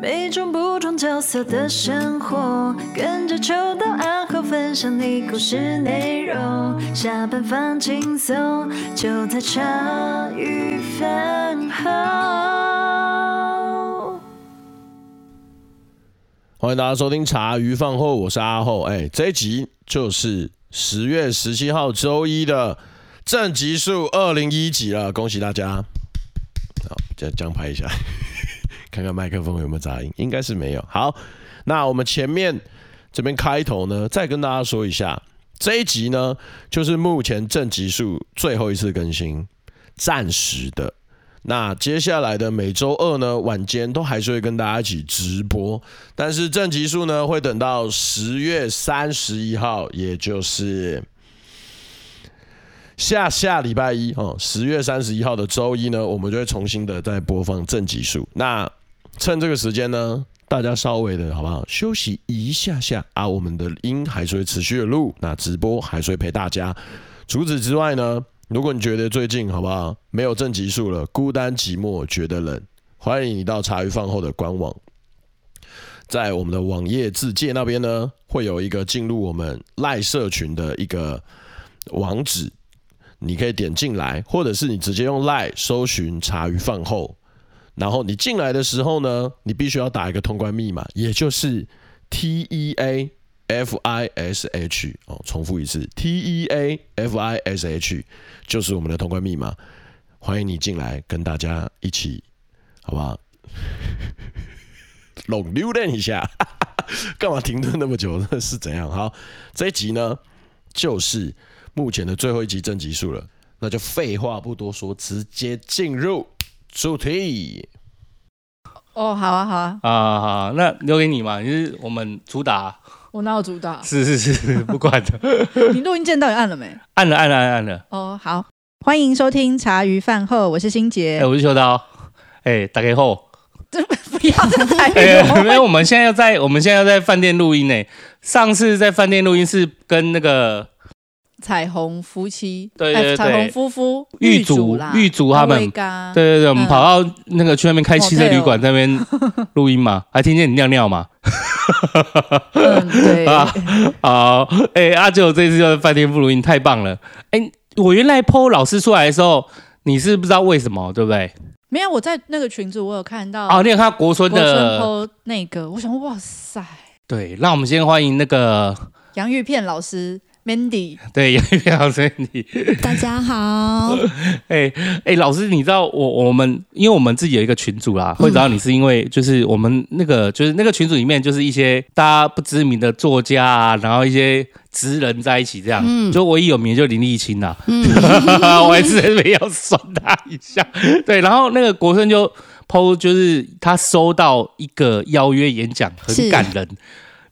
每种不同角色的生活，跟着秋到暗号分享你故事内容。下班放轻松，就在茶余饭后。欢迎大家收听茶余饭后，我是阿厚。哎，这一集就是十月十七号周一的正集数二零一集了，恭喜大家！好，这样拍一下。看看麦克风有没有杂音，应该是没有。好，那我们前面这边开头呢，再跟大家说一下，这一集呢，就是目前正集数最后一次更新，暂时的。那接下来的每周二呢，晚间都还是会跟大家一起直播，但是正集数呢，会等到十月三十一号，也就是下下礼拜一哦，十月三十一号的周一呢，我们就会重新的再播放正集数。那趁这个时间呢，大家稍微的好不好休息一下下啊？我们的音还是会持续的录，那直播还是会陪大家。除此之外呢，如果你觉得最近好不好没有正极数了，孤单寂寞觉得冷，欢迎你到茶余饭后的官网，在我们的网页自介那边呢，会有一个进入我们赖社群的一个网址，你可以点进来，或者是你直接用赖搜寻茶余饭后。然后你进来的时候呢，你必须要打一个通关密码，也就是 T E A F I S H 哦，重复一次 T E A F I S H 就是我们的通关密码。欢迎你进来跟大家一起，好不好？龙溜达一下，干嘛停顿那么久？那是怎样？好，这一集呢，就是目前的最后一集正集数了，那就废话不多说，直接进入。主题哦，好啊，好啊，啊好，那留给你嘛，你是我们主打，我哪有主打？是是是，不管的。你录音键到底按了没？按了，按了，按了，哦，好，欢迎收听茶余饭后，我是新杰，哎、我是秋刀，哎、欸，大家好，不要再拍，因为我们现在要在，我们现在要在饭店录音呢。上次在饭店录音是跟那个。彩虹夫妻，对对对，彩虹夫妇，狱主狱主他们，对对对，我们跑到那个去那边开汽车旅馆那边 录音嘛，还听见你尿尿嘛？嗯，对 啊，好，哎，阿九这次就在饭店录音，太棒了！哎，我原来 PO 老师出来的时候，你是不知道为什么，对不对？没有，我在那个群组我有看到，哦，你有看到国春的 PO 那个，我想，哇塞，对，那我们先欢迎那个洋芋片老师。Mandy，对，杨玉平老师，Mandy，大家好。哎 哎、欸欸，老师，你知道我我们，因为我们自己有一个群组啦，会找到你是因为就是我们那个就是那个群组里面就是一些大家不知名的作家啊，然后一些职人在一起这样，嗯，就唯一有名就林立青呐，嗯，我还是没有酸他一下，对，然后那个国生就 po 就是他收到一个邀约演讲，很感人，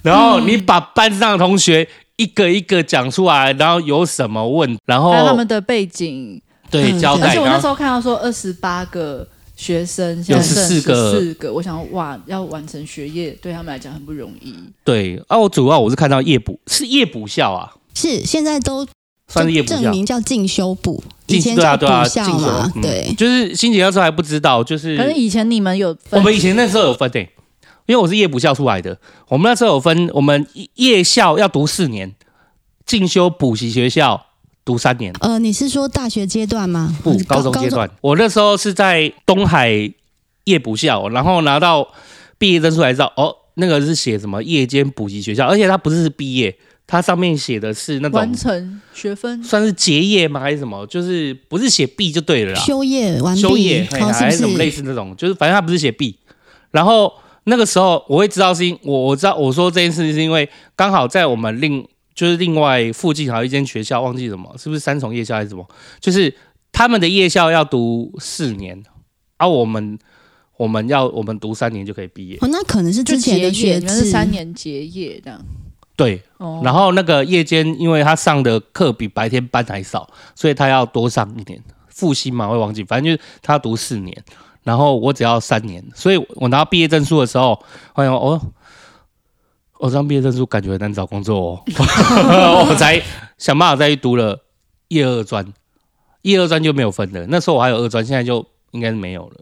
然后你把班上的同学。一个一个讲出来，然后有什么问，然后他们的背景，对，嗯、交代。而且我那时候看到说二十八个学生，现在剩十四个，四个，我想哇，要完成学业对他们来讲很不容易。对，啊，我主要我是看到夜补是夜补校啊，是现在都算是夜补校，证明叫进修部，以前叫补校嘛，对，啊对，啊对、嗯，就是欣洁那时候还不知道，就是可是以前你们有分，我们以前那时候有分对。因为我是夜补校出来的，我们那时候有分，我们夜校要读四年，进修补习学校读三年。呃，你是说大学阶段吗？不，高中阶段。我那时候是在东海夜补校，然后拿到毕业证书才知道，哦，那个是写什么夜间补习学校，而且它不是毕业，它上面写的是那种完成学分，算是结业吗？还是什么？就是不是写毕就对了啦，修业完毕，修业还是什么类似那种，就是反正它不是写毕，然后。那个时候我会知道是因我我知道我说这件事是因为刚好在我们另就是另外附近还有一间学校忘记什么是不是三重夜校还是什么，就是他们的夜校要读四年，而、啊、我们我们要我们读三年就可以毕业。哦，那可能是之前的学制是三年结业这样。对，哦、然后那个夜间因为他上的课比白天班还少，所以他要多上一年复习嘛，会忘记，反正就是他要读四年。然后我只要三年，所以我拿到毕业证书的时候，发现哦，我这张毕业证书感觉很难找工作哦，我才想办法再去读了一二专，一二专就没有分了。那时候我还有二专，现在就应该是没有了。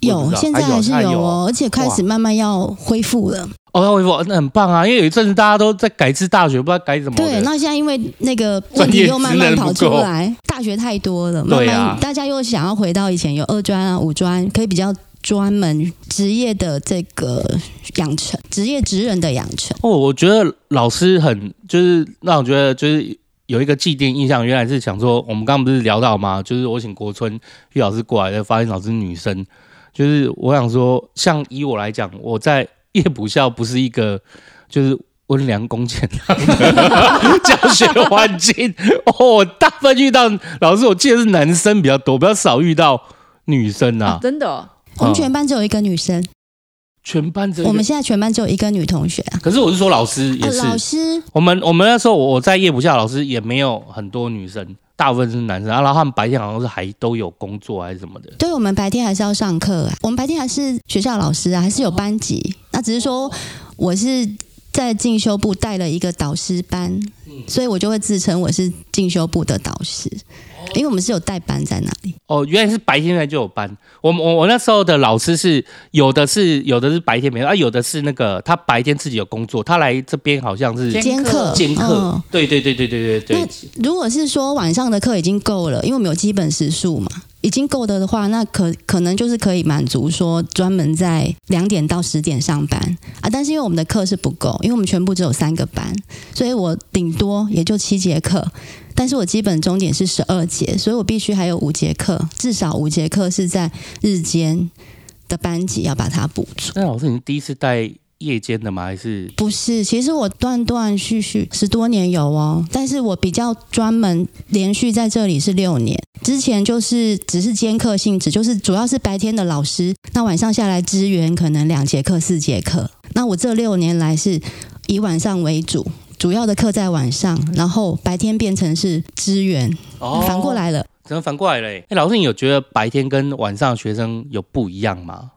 有，现在还是有哦，而且开始慢慢要恢复了。哦，要恢复，那很棒啊！因为有一阵子大家都在改制大学，不知道改什么。对，那现在因为那个问题又慢慢跑出来，大学太多了，慢慢大家又想要回到以前有二专啊、五专，可以比较专门职业的这个养成，职业职人的养成。哦，我觉得老师很就是让我觉得就是有一个既定印象，原来是想说，我们刚刚不是聊到吗？就是我请国春玉老师过来的，发现老师是女生，就是我想说，像以我来讲，我在。夜补校不是一个就是温良恭俭让的 教学环境哦，大部分遇到老师，我记得是男生比较多，比较少遇到女生啊。啊真的、哦，我们全班只有一个女生，全班只有我们现在全班只有一个女同学啊。可是我是说老师也是，哦、老师，我们我们那时候我在夜补校，老师也没有很多女生。大部分是男生啊，然后他们白天好像是还都有工作还是什么的。对，我们白天还是要上课啊，我们白天还是学校老师啊，还是有班级。那只是说我是在进修部带了一个导师班，所以我就会自称我是进修部的导师。因为我们是有代班在那里哦，原来是白天来就有班。我我我那时候的老师是有的是有的是白天没有啊，有的是那个他白天自己有工作，他来这边好像是兼课兼课。哦、对对对对对对对。那如果是说晚上的课已经够了，因为我们有基本时数嘛，已经够的的话，那可可能就是可以满足说专门在两点到十点上班啊。但是因为我们的课是不够，因为我们全部只有三个班，所以我顶多也就七节课。但是我基本终点是十二节，所以我必须还有五节课，至少五节课是在日间的班级要把它补足。那老师，你是第一次带夜间的吗？还是不是？其实我断断续续十多年有哦，但是我比较专门连续在这里是六年。之前就是只是兼课性质，就是主要是白天的老师，那晚上下来支援可能两节课、四节课。那我这六年来是以晚上为主。主要的课在晚上，然后白天变成是支援，哦、反过来了，怎么反过来了？哎，老师，你有觉得白天跟晚上学生有不一样吗？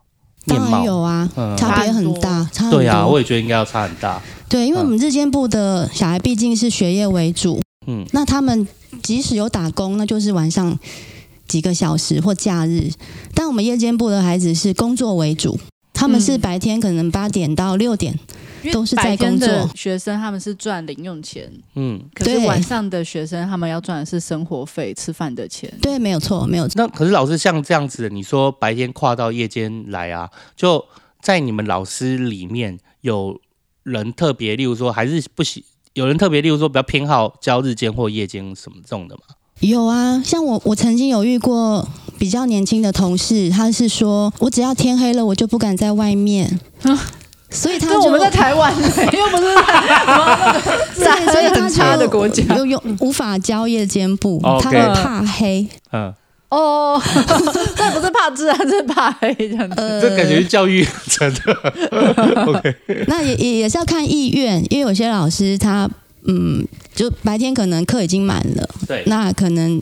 当然有啊，嗯、差别很大，差很多。对啊，我也觉得应该要差很大。对，因为我们日间部的小孩毕竟是学业为主，嗯，那他们即使有打工，那就是晚上几个小时或假日，但我们夜间部的孩子是工作为主，他们是白天可能八点到六点。都是在工作，学生他们是赚零用钱，嗯，可是晚上的学生他们要赚的是生活费、吃饭的钱。对，没有错，没有错。那可是老师像这样子，你说白天跨到夜间来啊，就在你们老师里面有人特别，例如说还是不喜，有人特别，例如说比较偏好教日间或夜间什么这种的吗？有啊，像我，我曾经有遇过比较年轻的同事，他是说我只要天黑了，我就不敢在外面。所以他就我们在台湾，又不是在所以很差的国家，又用无法交夜间部，他会怕黑。嗯，哦，这不是怕治安，是怕黑这样子。这感觉是教育真的。OK，那也也也是要看意愿，因为有些老师他嗯，就白天可能课已经满了，对，那可能。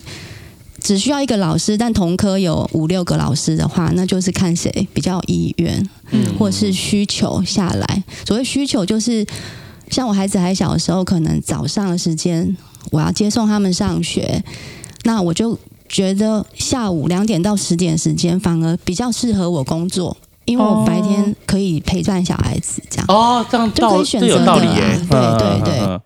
只需要一个老师，但同科有五六个老师的话，那就是看谁比较有意愿，嗯，或是需求下来。所谓需求，就是像我孩子还小的时候，可能早上的时间我要接送他们上学，那我就觉得下午两点到十点时间反而比较适合我工作，因为我白天可以陪伴小孩子，这样哦，这样就可以选择的，对对对。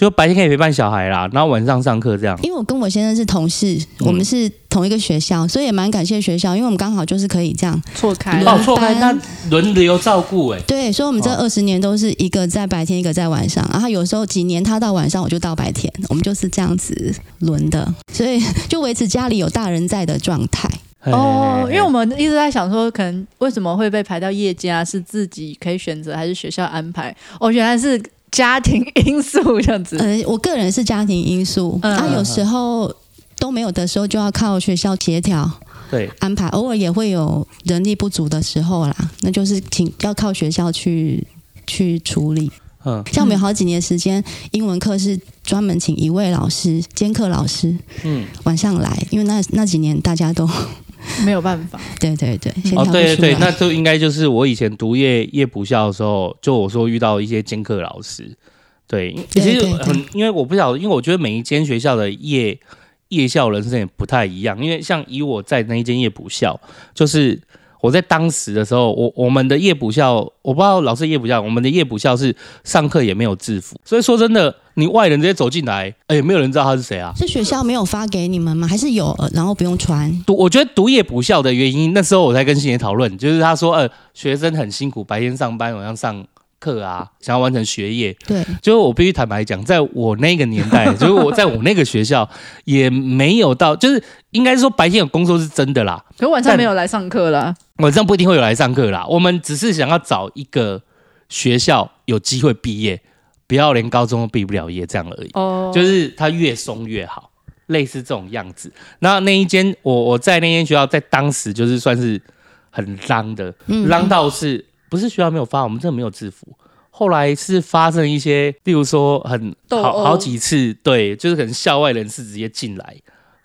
嗯就白天可以陪伴小孩啦，然后晚上上课这样。因为我跟我先生是同事，嗯、我们是同一个学校，所以也蛮感谢学校，因为我们刚好就是可以这样错开哦，错开那轮流照顾哎。对，所以我们这二十年都是一个在白天，一个在晚上，然后有时候几年他到晚上，我就到白天，我们就是这样子轮的，所以就维持家里有大人在的状态。哦，因为我们一直在想说，可能为什么会被排到夜间啊？是自己可以选择，还是学校安排？哦，原来是。家庭因素这样子，呃，我个人是家庭因素，嗯、啊，有时候都没有的时候，就要靠学校协调，对，安排，偶尔也会有人力不足的时候啦，那就是请要靠学校去去处理。嗯，像我们有好几年时间，英文课是专门请一位老师兼课老师，嗯，晚上来，因为那那几年大家都。没有办法，对对对，哦，对对对，那就应该就是我以前读夜夜补校的时候，就我说遇到一些兼课老师，对，其实很，因为我不晓得，因为我觉得每一间学校的夜夜校人生也不太一样，因为像以我在那一间夜补校，就是我在当时的时候，我我们的夜补校，我不知道老师夜补校，我们的夜补校是上课也没有制服，所以说真的，你外人直接走进来，哎，没有人知道他是谁啊？是学校没有发给你们吗？还是有，然后不用穿？读，我觉得读夜补校的原因，那时候我在跟星爷讨论，就是他说，呃，学生很辛苦，白天上班，晚上上。课啊，想要完成学业，对，就是我必须坦白讲，在我那个年代，就是我在我那个学校也没有到，就是应该说白天有工作是真的啦，可晚上没有来上课啦，晚上不一定会有来上课啦。我们只是想要找一个学校有机会毕业，不要连高中都毕不了业这样而已。哦，就是它越松越好，类似这种样子。那那一间我我在那间学校，在当时就是算是很浪的，浪到是。不是学校没有发，我们真的没有制服。后来是发生一些，例如说很好好几次，对，就是可能校外人士直接进来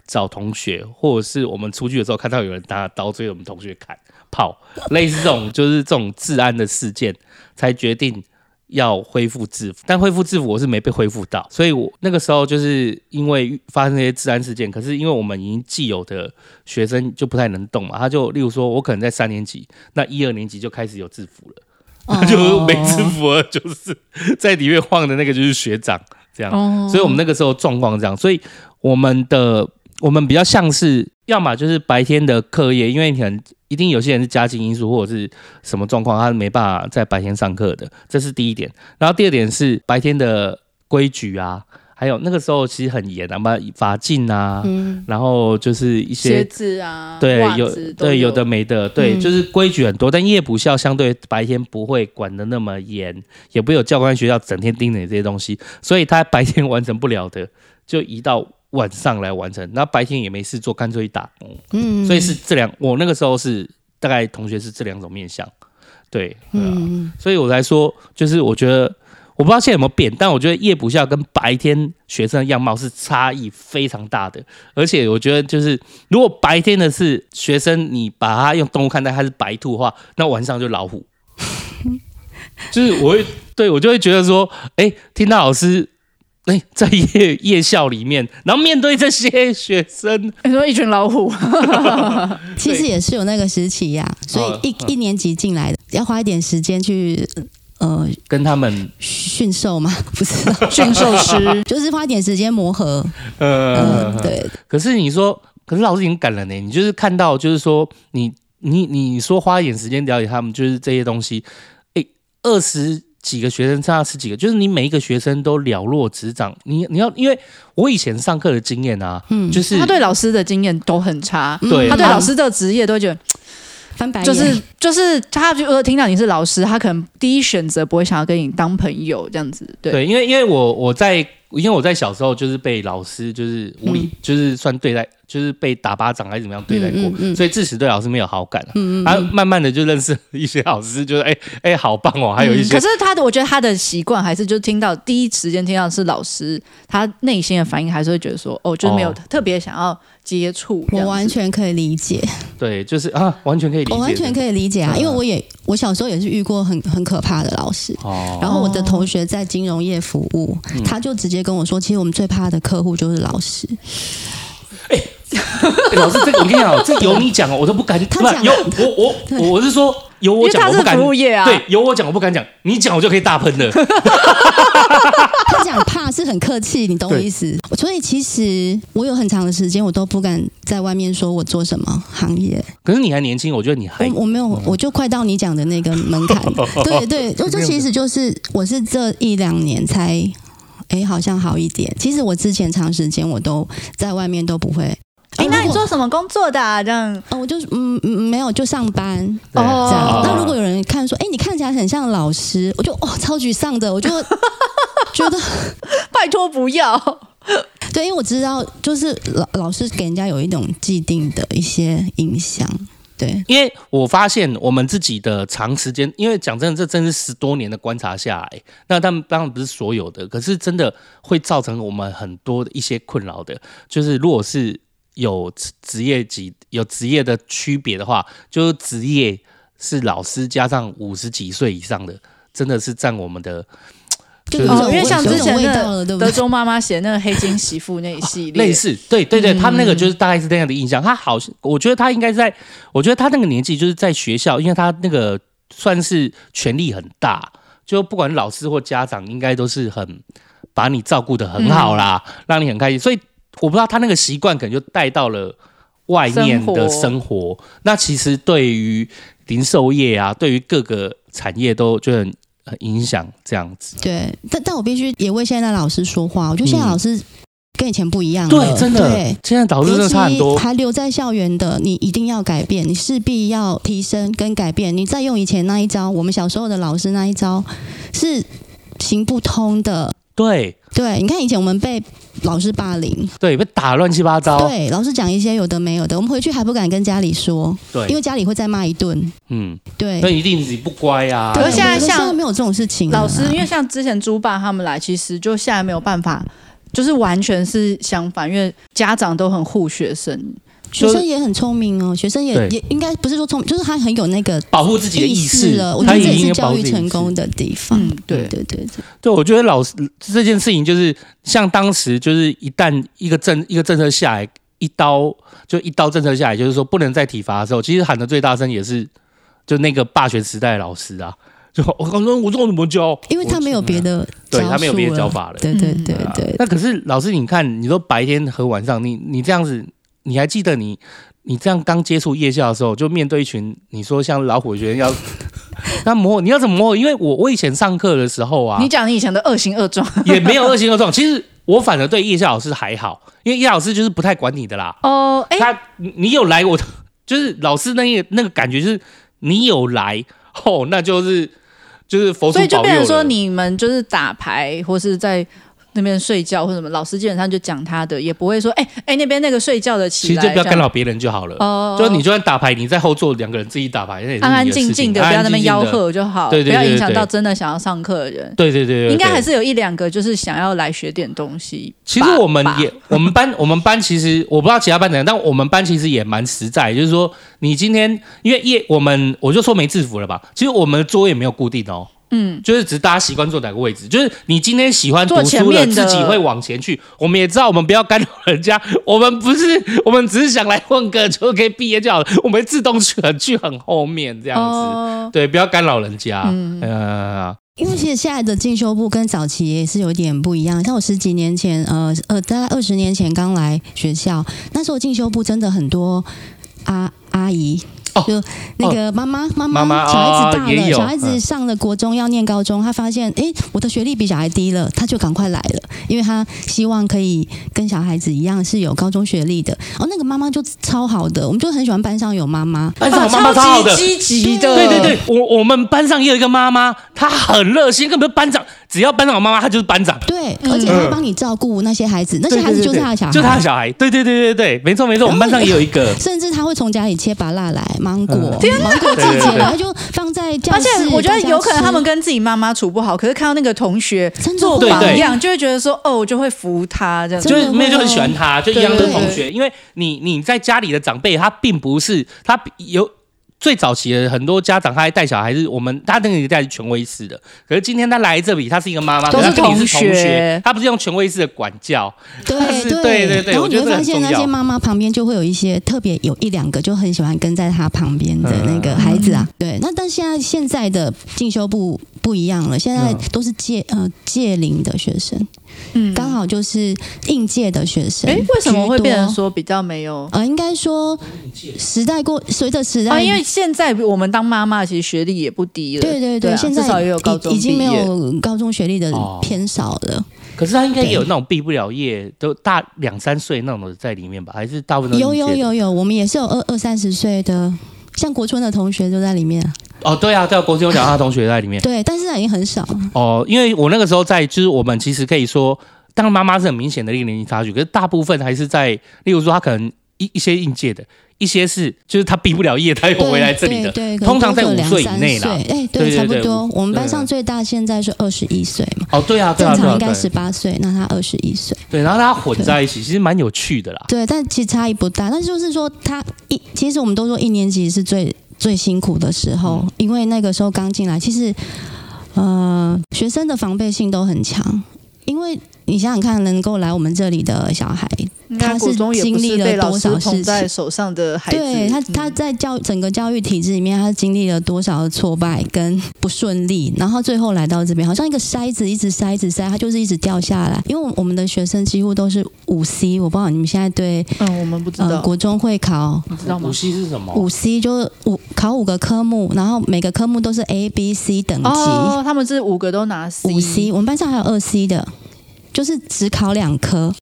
找同学，或者是我们出去的时候看到有人拿刀追我们同学砍炮，类似这种就是这种治安的事件，才决定要恢复制服。但恢复制服我是没被恢复到，所以我那个时候就是因为发生那些治安事件，可是因为我们已经既有的学生就不太能动嘛，他就例如说我可能在三年级，那一二年级就开始有制服了，他 就没制服了，就是在里面晃的那个就是学长这样，所以我们那个时候状况这样，所以我们的我们比较像是要么就是白天的课业，因为可能。一定有些人是家境因素或者是什么状况，他没办法在白天上课的，这是第一点。然后第二点是白天的规矩啊，还有那个时候其实很严啊，嘛法禁啊，嗯，然后就是一些鞋子啊，对，有对有的没的，对，就是规矩很多。但夜补校相对白天不会管的那么严，也不会有教官学校整天盯着你这些东西，所以他白天完成不了的，就移到。晚上来完成，那白天也没事做，干脆一打工。嗯，所以是这两，我那个时候是大概同学是这两种面向，对，嗯，所以我才说，就是我觉得我不知道现在有没有变，但我觉得夜补校跟白天学生的样貌是差异非常大的，而且我觉得就是如果白天的是学生，你把他用动物看待，他是白兔的话，那晚上就老虎，就是我会对我就会觉得说，哎、欸，听到老师。哎，在夜夜校里面，然后面对这些学生，你说一群老虎，其实也是有那个时期呀、啊。所以一一年级进来的，要花一点时间去呃跟他们驯兽吗？不是驯兽师，就是花一点时间磨合。呃，对。可是你说，可是老师已经赶了呢。你就是看到，就是说你你你说花一点时间了解他们，就是这些东西。哎，二十。几个学生差十几个，就是你每一个学生都了若指掌。你你要，因为我以前上课的经验啊，嗯，就是他对老师的经验都很差，对，他对老师这个职业都会觉得翻白眼，就是就是他就听到你是老师，他可能第一选择不会想要跟你当朋友这样子，对，对，因为因为我我在因为我在小时候就是被老师就是无理、嗯、就是算对待。就是被打巴掌还是怎么样对待过，嗯嗯嗯、所以自此对老师没有好感。嗯嗯，他慢慢的就认识一些老师，就是哎哎好棒哦，还有一些。可是他的，我觉得他的习惯还是就听到第一时间听到是老师，他内心的反应还是会觉得说，哦，就是没有特别想要接触、哦。我完全可以理解。对，就是啊，完全可以理解。我完全可以理解啊，因为我也我小时候也是遇过很很可怕的老师。哦。然后我的同学在金融业服务，他就直接跟我说，其实我们最怕的客户就是老师。老师，这个我跟你讲，这由你讲哦，我都不敢。他讲有 我我我是说由我讲，我不敢。啊、对，由我讲我不敢讲，你讲我就可以大喷了。他讲怕是很客气，你懂我意思？所以其实我有很长的时间，我都不敢在外面说我做什么行业。可是你还年轻，我觉得你还我，我没有，我就快到你讲的那个门槛。对对，就就其实就是我是这一两年才哎、欸，好像好一点。其实我之前长时间我都在外面都不会。哎，那你做什么工作的啊？这样？哦，我就是嗯嗯，没有，就上班哦。这样。那如果有人看说，哎，你看起来很像老师，我就哦，超沮丧的，我就 觉得拜托不要。对，因为我知道，就是老老师给人家有一种既定的一些影响。对，因为我发现我们自己的长时间，因为讲真的，这真是十多年的观察下来，那他们当然不是所有的，可是真的会造成我们很多的一些困扰的，就是如果是。有职业级有职业的区别的话，就是职业是老师加上五十几岁以上的，真的是占我们的，就对哦，有种味因为像之前那道了，对不对？德州妈妈写那个黑金媳妇那一系列，类似，对对对，嗯他那个就是大概是这样的印象。他好像，我觉得他应该在，我觉得他那个年纪就是在学校，因为他那个算是权力很大，就不管老师或家长，应该都是很把你照顾的很好啦，嗯让你很开心。所以我不知道他那个习惯可能就带到了外面的生活生活。那其实对于零售业啊，对于各个产业都就很很影响这样子。对，但但我必须也为现在的老师说话。我觉得现在老师跟以前不一样了，对，真的对，现在导师真的差很多。还留在校园的，你一定要改变，你势必要提升跟改变。你再用以前那一招，我们小时候的老师那一招是行不通的。对对，你看以前我们被老师霸凌，对，被打乱七八糟。对，老师讲一些有的没有的，我们回去还不敢跟家里说，对，因为家里会再骂一顿。嗯，对，那一定你不乖啊。可是现在像现在没有这种事情。老师，因为像之前朱爸他们来，其实就现在没有办法，就是完全是相反，因为家长都很护学生。学生也很聪明哦，学生也也应该不是说聪明，就是他很有那个保护自己的意识了。我觉得这也是他已经保教育成功的地方。嗯对对。对对，对，我觉得老师这件事情就是像当时就是一旦一个政一个政策下来，一刀就一刀政策下来，就是说不能再体罚的时候，其实喊的最大声也是就那个霸权时代的老师啊，就我刚说我这我怎么教？因为他没有别的对他没有别的教法了。对对对对啊。对，那可是老师，你看，你说白天和晚上，你你这样子，你还记得你你这样刚接触夜校的时候，就面对一群你说像老虎的学生要 那磨，你要怎么磨？因为我我以前上课的时候啊，你讲你以前的恶行恶状也没有恶行恶状。其实我反而对夜校老师还好，因为夜校老师就是不太管你的啦。哦，哎，他你你有来我，就是老师那个那个感觉就是你有来哦，那就是就是佛祖所以就变成说你们就是打牌或是在。那边睡觉或什么，老师基本上就讲他的，也不会说，哎、欸、哎、欸、那边那个睡觉的起来，其实就不要干扰别人就好了。哦，就你就算打牌，你在后座两个人自己打牌，那也是安安静静的，不要那边吆喝就好，对对对对不要影响到真的想要上课的人。对对对对，应该还是有一两个就是想要来学点东西。其实我们也，我们班我们班其实我不知道其他班怎样，但我们班其实也蛮实在，就是说你今天因为夜我们我就说没制服了吧，其实我们的桌也没有固定哦。嗯，就是只是大家习惯坐哪个位置，就是你今天喜欢读书的，自己会往前去。我们也知道，我们不要干扰人家。我们不是，我们只是想来混个就可以毕业就好了。我们自动去很去很后面这样子，哦、对，不要干扰人家。嗯，呃、因为其实现在的进修部跟早期也是有点不一样。像我十几年前，呃呃，大概二十年前刚来学校，那时候进修部真的很多阿阿姨。就那个妈妈妈妈，小孩子大了，小孩子上了国中要念高中，他发现哎，我的学历比小孩低了，他就赶快来了，因为他希望可以跟小孩子一样是有高中学历的。哦，那个妈妈就超好的，我们就很喜欢班上有妈妈，班上有妈妈超好的，积极的。对对对，我我们班上也有一个妈妈，她很热心，根本班长只要班长有妈妈，她就是班长。对，而且她帮你照顾那些孩子，那些孩子就是他的小孩，就是他的小孩。对对对对对，没错没错，我们班上也有一个，甚至他会从家里切芭辣来。芒果，天芒果季节，然后就放在教室。而且我觉得有可能他们跟自己妈妈处不好，可是看到那个同学做榜样，就会觉得说哦，我就会服他这样。就是妹就很喜欢他，就一样的同学，因为你你在家里的长辈，他并不是他有。最早期的很多家长，他还带小孩是我们他那个年代是权威式的，可是今天他来这里，他是一个妈妈，都是同学，他不是用权威式的管教，对 对对对对。然后你会发现那些妈妈旁边就会有一些特别有一两个就很喜欢跟在他旁边的那个孩子啊，嗯、对。那但现在现在的进修部不一样了，现在都是届呃届龄的学生。嗯，刚好就是应届的学生。哎，为什么会变成说比较没有？呃，应该说时代过，随着时代啊，因为现在我们当妈妈，其实学历也不低了。对对对，对啊、现在至少也有高中，已经没有高中学历的偏少了。哦、可是他应该也有那种毕不了业，都大两三岁那种的在里面吧？还是大部分都有有有有，我们也是有二二三十岁的，像国春的同学都在里面。哦，对啊，对啊，国春有讲他同学在里面。对，但是已经很少。哦，因为我那个时候在，就是我们其实可以说，当然妈妈是很明显的一个年龄差距，可是大部分还是在，例如说他可能一一些应届的，一些是就是他毕不了业，他又回来这里的，通常在五岁以内啦。哎，对，差不多。我们班上最大现在是二十一岁嘛。哦，对啊，对啊，正常应该十八岁，那他二十一岁。对，然后他混在一起，其实蛮有趣的啦。对，但其实差异不大。但就是说，他一其实我们都说一年级是最。最辛苦的时候，因为那个时候刚进来，其实呃，学生的防备性都很强，因为你想想看，能够来我们这里的小孩。他是经历了多少事情？在手上的孩子，对他，他在教整个教育体制里面，他经历了多少的挫败跟不顺利，然后最后来到这边，好像一个筛子，一直筛，一直筛，他就是一直掉下来。因为我们的学生几乎都是五 C，我不知道你们现在对，嗯，我们不知道，呃、国中会考，你知道吗？五 C 是什么？五 C 就是五考五个科目，然后每个科目都是 A、B、C 等级。哦，他们是五个都拿 C，五 C，我们班上还有二 C 的，就是只考两科。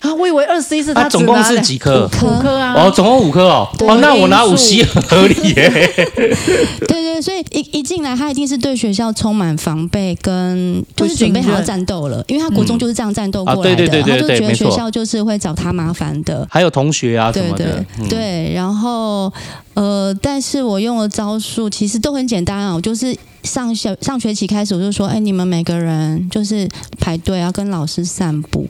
啊，我以为二十一是他、啊、总共是几科？五科啊！哦，总共五科哦。哦，那我拿五 C 很合理耶。对对，所以一一进来，他一定是对学校充满防备，跟就是准备好要战斗了，因为他国中就是这样战斗过来的，嗯啊、对对对对对，他就觉得学校就是会找他麻烦的。还有同学啊什么的，对对、嗯、对。然后呃，但是我用的招数其实都很简单啊，我就是上学上学期开始我就说，哎，你们每个人就是排队要跟老师散步。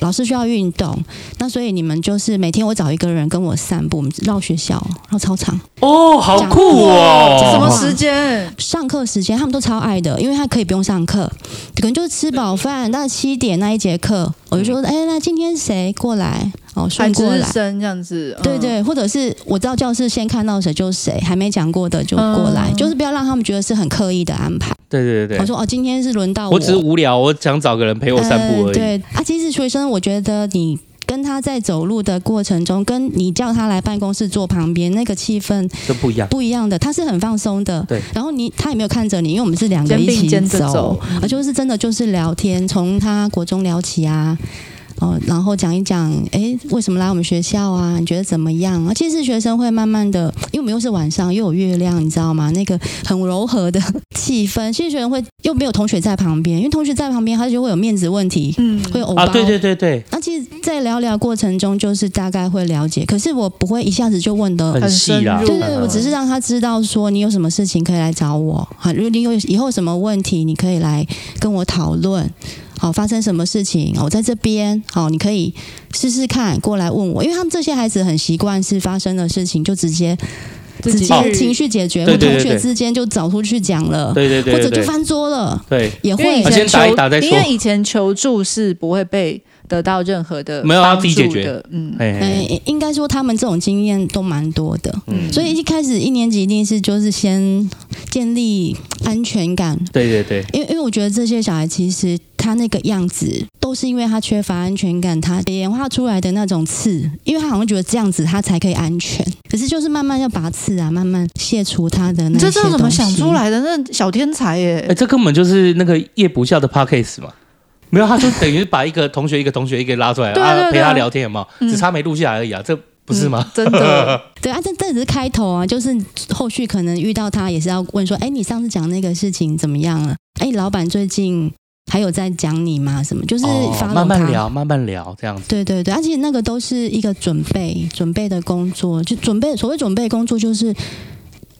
老师需要运动，那所以你们就是每天我找一个人跟我散步，我们绕学校，绕操场。哦，好酷哦！什么时间？上课时间，他们都超爱的，因为他可以不用上课，可能就是吃饱饭到七点那一节课，我就说，哎，那今天谁过来？哦，顺过来，这样子，对对，或者是我知道教室先看到谁就谁，还没讲过的就过来，就是不要让他们觉得是很刻意的安排。对对对，我说哦，今天是轮到我，我只是无聊，我想找个人陪我散步而已。对啊，其实学生，我觉得你跟他在走路的过程中，跟你叫他来办公室坐旁边，那个气氛都不一样，不一样的。他是很放松的，对。然后你他也没有看着你，因为我们是两个一起走，啊，就是真的就是聊天，从他国中聊起啊。哦，然后讲一讲，哎，为什么来我们学校啊？你觉得怎么样啊？其实学生会慢慢的，因为我们又是晚上，又有月亮，你知道吗？那个很柔和的 气氛，其实学生会又没有同学在旁边，因为同学在旁边，他就会有面子问题，嗯，会有偶包。啊，对对对对。那其实，在聊聊过程中，就是大概会了解，可是我不会一下子就问的很细啊。对对，我只是让他知道说，你有什么事情可以来找我，好，如果你有以后什么问题，你可以来跟我讨论。好，发生什么事情？我在这边。好，你可以试试看过来问我，因为他们这些孩子很习惯是发生的事情就直接直接情绪解决，或同学之间就找出去讲了，对对对，或者就翻桌了，对，也会。先打一打再说。因为以前求助是不会被得到任何的没有要自己解决，嗯，哎，应该说他们这种经验都蛮多的，嗯，所以一开始一年级一定是就是先建立安全感，对对对，因为因为我觉得这些小孩其实。他那个样子都是因为他缺乏安全感，他演化出来的那种刺，因为他好像觉得这样子他才可以安全。可是就是慢慢要拔刺啊，慢慢卸除他的那这是怎么想出来的？那小天才耶！哎、欸，这根本就是那个夜不下的 Podcast 嘛？没有，他就等于把一个同学一个同学一个拉出来，对对对啊，陪他聊天，有没有？嗯、只差没录下来而已啊，这不是吗？嗯、真的，对啊，这这只是开头啊，就是后续可能遇到他也是要问说，哎、欸，你上次讲那个事情怎么样了？哎、欸，老板最近。还有在讲你吗？什么？就是、哦、慢慢聊，慢慢聊这样子。对对对，而且那个都是一个准备准备的工作，就准备所谓准备工作，就是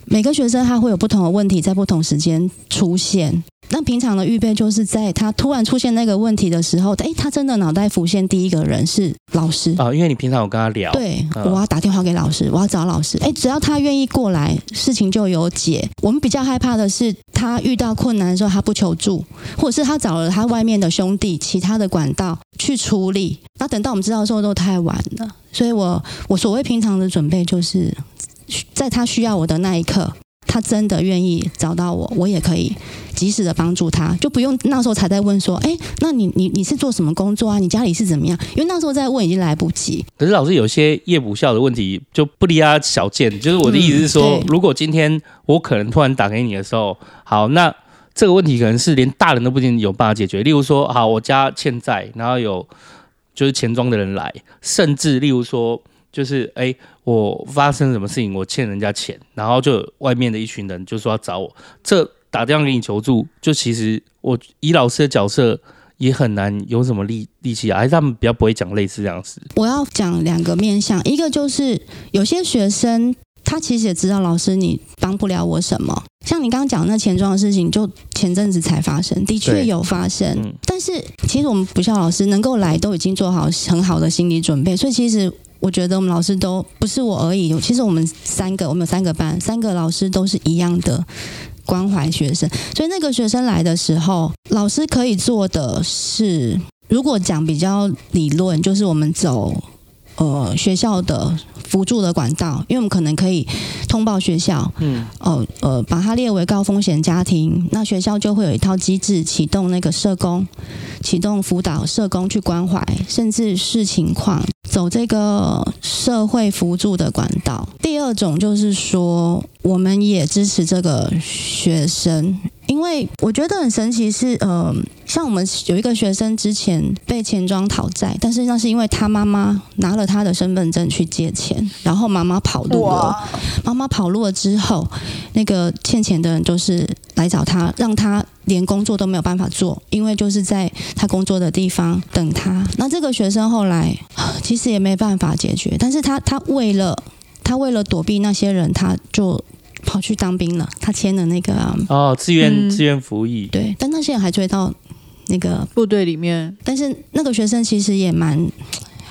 每个学生他会有不同的问题在不同时间出现。那平常的预备就是在他突然出现那个问题的时候，哎，他真的脑袋浮现第一个人是老师啊、哦，因为你平常有跟他聊，对，我要打电话给老师，我要找老师，哎，只要他愿意过来，事情就有解。我们比较害怕的是他遇到困难的时候他不求助，或者是他找了他外面的兄弟、其他的管道去处理，那等到我们知道的时候都太晚了。所以我我所谓平常的准备就是在他需要我的那一刻。他真的愿意找到我，我也可以及时的帮助他，就不用那时候才在问说，哎，那你你你是做什么工作啊？你家里是怎么样？因为那时候在问已经来不及。可是老师有些夜补校的问题就不离他小见，就是我的意思是说，嗯、如果今天我可能突然打给你的时候，好，那这个问题可能是连大人都不一定有办法解决。例如说，好，我家欠债，然后有就是钱庄的人来，甚至例如说。就是哎，我发生什么事情，我欠人家钱，然后就外面的一群人就说要找我，这打电话给你求助，就其实我以老师的角色也很难有什么力力气啊，还是他们比较不会讲类似这样子。我要讲两个面向，一个就是有些学生他其实也知道老师你帮不了我什么，像你刚刚讲那钱庄的事情，就前阵子才发生，的确有发生，嗯、但是其实我们补校老师能够来都已经做好很好的心理准备，所以其实。我觉得我们老师都不是我而已，其实我们三个，我们有三个班，三个老师都是一样的，关怀学生。所以那个学生来的时候，老师可以做的是，如果讲比较理论，就是我们走呃学校的。辅助的管道，因为我们可能可以通报学校，嗯，哦，呃，把它列为高风险家庭，那学校就会有一套机制启动那个社工，启动辅导社工去关怀，甚至视情况走这个社会辅助的管道。第二种就是说，我们也支持这个学生。因为我觉得很神奇是，呃，像我们有一个学生之前被钱庄讨债，但是那是因为他妈妈拿了他的身份证去借钱，然后妈妈跑路了。妈妈跑路了之后，那个欠钱的人就是来找他，让他连工作都没有办法做，因为就是在他工作的地方等他。那这个学生后来其实也没办法解决，但是他他为了他为了躲避那些人，他就。跑去当兵了，他签了那个哦，自愿自愿服役。对，但那些人还追到那个部队里面，但是那个学生其实也蛮。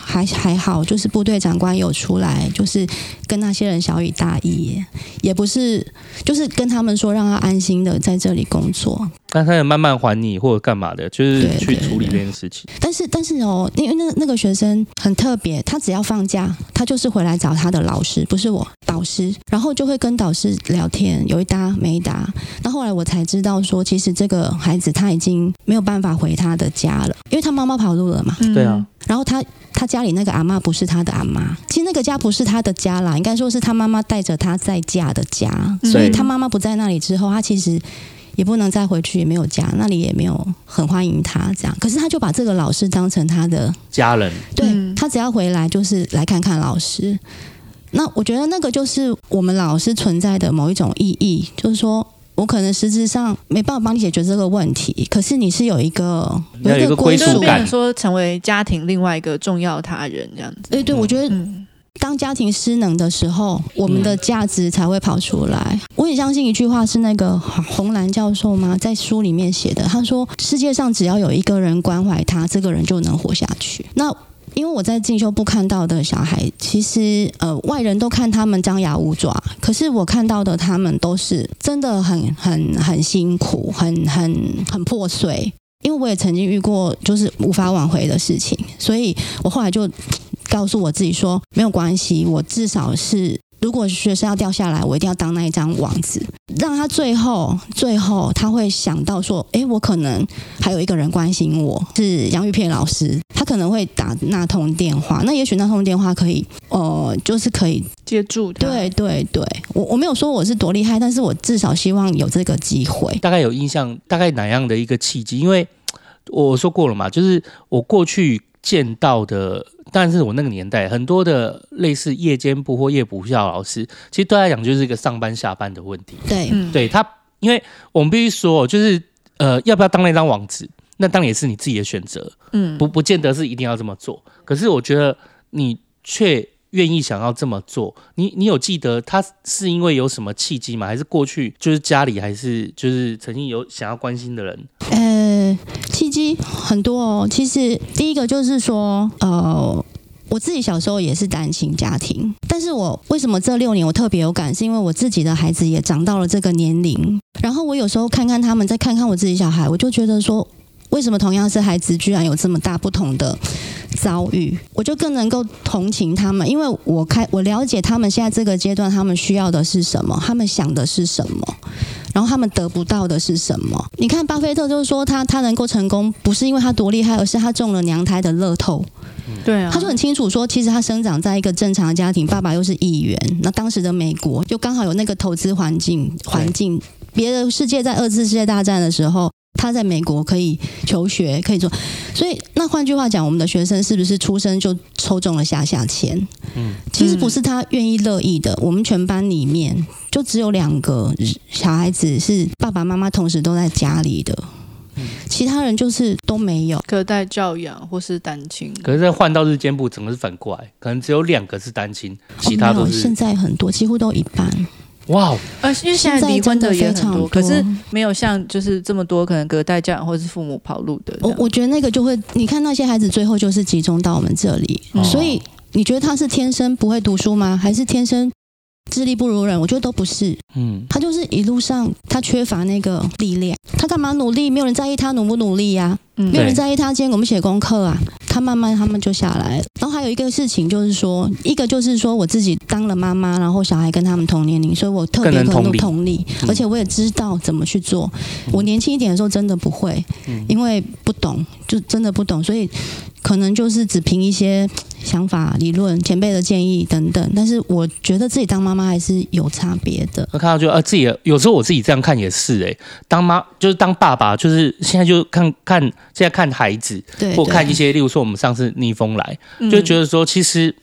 还还好，就是部队长官有出来，就是跟那些人小以大义，也不是，就是跟他们说让他安心的在这里工作。但他也慢慢还你或者干嘛的，就是去处理这件事情。但是但是哦，因为那那个学生很特别，他只要放假，他就是回来找他的老师，不是我导师，然后就会跟导师聊天，有一搭没一搭。那后来我才知道说，其实这个孩子他已经没有办法回他的家了，因为他妈妈跑路了嘛。对啊。然后他他家里那个阿嬷不是他的阿妈，其实那个家不是他的家啦，应该说是他妈妈带着他在嫁的家，所以他妈妈不在那里之后，他其实也不能再回去，也没有家，那里也没有很欢迎他这样。可是他就把这个老师当成他的家人，对，他只要回来就是来看看老师。那我觉得那个就是我们老师存在的某一种意义，就是说。我可能实质上没办法帮你解决这个问题，可是你是有一个有一个归属感，说成为家庭另外一个重要他人这样子。对对，我觉得当家庭失能的时候，我们的价值才会跑出来。我很相信一句话，是那个红兰教授吗？在书里面写的，他说：“世界上只要有一个人关怀他，这个人就能活下去。”那因为我在进修部看到的小孩，其实呃外人都看他们张牙舞爪，可是我看到的他们都是真的很很很辛苦，很很很破碎。因为我也曾经遇过就是无法挽回的事情，所以我后来就告诉我自己说，没有关系，我至少是。如果学生要掉下来，我一定要当那一张网子，让他最后最后他会想到说：“哎，我可能还有一个人关心我，是杨玉片老师，他可能会打那通电话。那也许那通电话可以，呃，就是可以接住他。对对对，我我没有说我是多厉害，但是我至少希望有这个机会。大概有印象，大概哪样的一个契机？因为我说过了嘛，就是我过去见到的。但是我那个年代，很多的类似夜间部或夜补校老师，其实对他来讲就是一个上班下班的问题。对，对他，因为我们必须说，就是呃，要不要当那张网子，那当然也是你自己的选择。嗯，不不见得是一定要这么做。可是我觉得你却愿意想要这么做，你你有记得他是因为有什么契机吗？还是过去就是家里还是就是曾经有想要关心的人？契机很多哦。其实第一个就是说，呃，我自己小时候也是单亲家庭，但是我为什么这六年我特别有感，是因为我自己的孩子也长到了这个年龄，然后我有时候看看他们，再看看我自己小孩，我就觉得说。为什么同样是孩子，居然有这么大不同的遭遇？我就更能够同情他们，因为我开我了解他们现在这个阶段，他们需要的是什么，他们想的是什么，然后他们得不到的是什么。你看巴菲特就是说他他能够成功，不是因为他多厉害，而是他中了娘胎的乐透。对啊，他就很清楚说，其实他生长在一个正常的家庭，爸爸又是议员，那当时的美国就刚好有那个投资环境环境，别的世界在二次世界大战的时候。他在美国可以求学，可以做，所以那换句话讲，我们的学生是不是出生就抽中了下下签？嗯，其实不是他愿意乐意的。我们全班里面就只有两个小孩子是爸爸妈妈同时都在家里的，其他人就是都没有隔代教养或是单亲。可是，在换到日间部，整个是反过来，可能只有两个是单亲，其他都是。哦，现在很多，几乎都一半。哇哦，呃，因为现在离婚的也很多，可是没有像就是这么多可能隔代教养或是父母跑路的。我我觉得那个就会，你看那些孩子最后就是集中到我们这里，嗯、所以你觉得他是天生不会读书吗？还是天生智力不如人，我觉得都不是。嗯，他就是一路上他缺乏那个力量，他干嘛努力？没有人在意他努不努力呀、啊。嗯，没有人在意他今天有没有写功课啊，他慢慢他们就下来了。然后还有一个事情就是说，一个就是说我自己当了妈妈，然后小孩跟他们同年龄，所以我特别可能同理，而且我也知道怎么去做。我年轻一点的时候真的不会，因为不懂，就真的不懂，所以可能就是只凭一些想法、理论、前辈的建议等等。但是我觉得自己当妈妈还是有差别的。我看到就呃自己有时候我自己这样看也是哎、欸，当妈就是当爸爸，就是现在就看看。现在看孩子，对，或看一些，例如说我们上次逆风来，就觉得说其实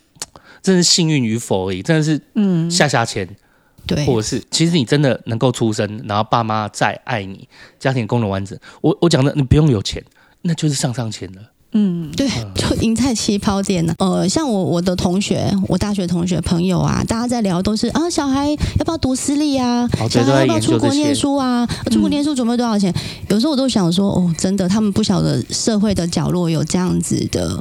真是幸运与否而已，真的是嗯下下签，对，或者是其实你真的能够出生，然后爸妈再爱你，家庭功能完整。我我讲的你不用有钱，那就是上上签了。嗯，对，就赢在起跑点呢。呃，像我我的同学，我大学同学朋友啊，大家在聊都是啊，小孩要不要读私立啊？哦、小孩要不要出国念书啊？出国念书准备多少钱？嗯、有时候我都想说，哦，真的，他们不晓得社会的角落有这样子的。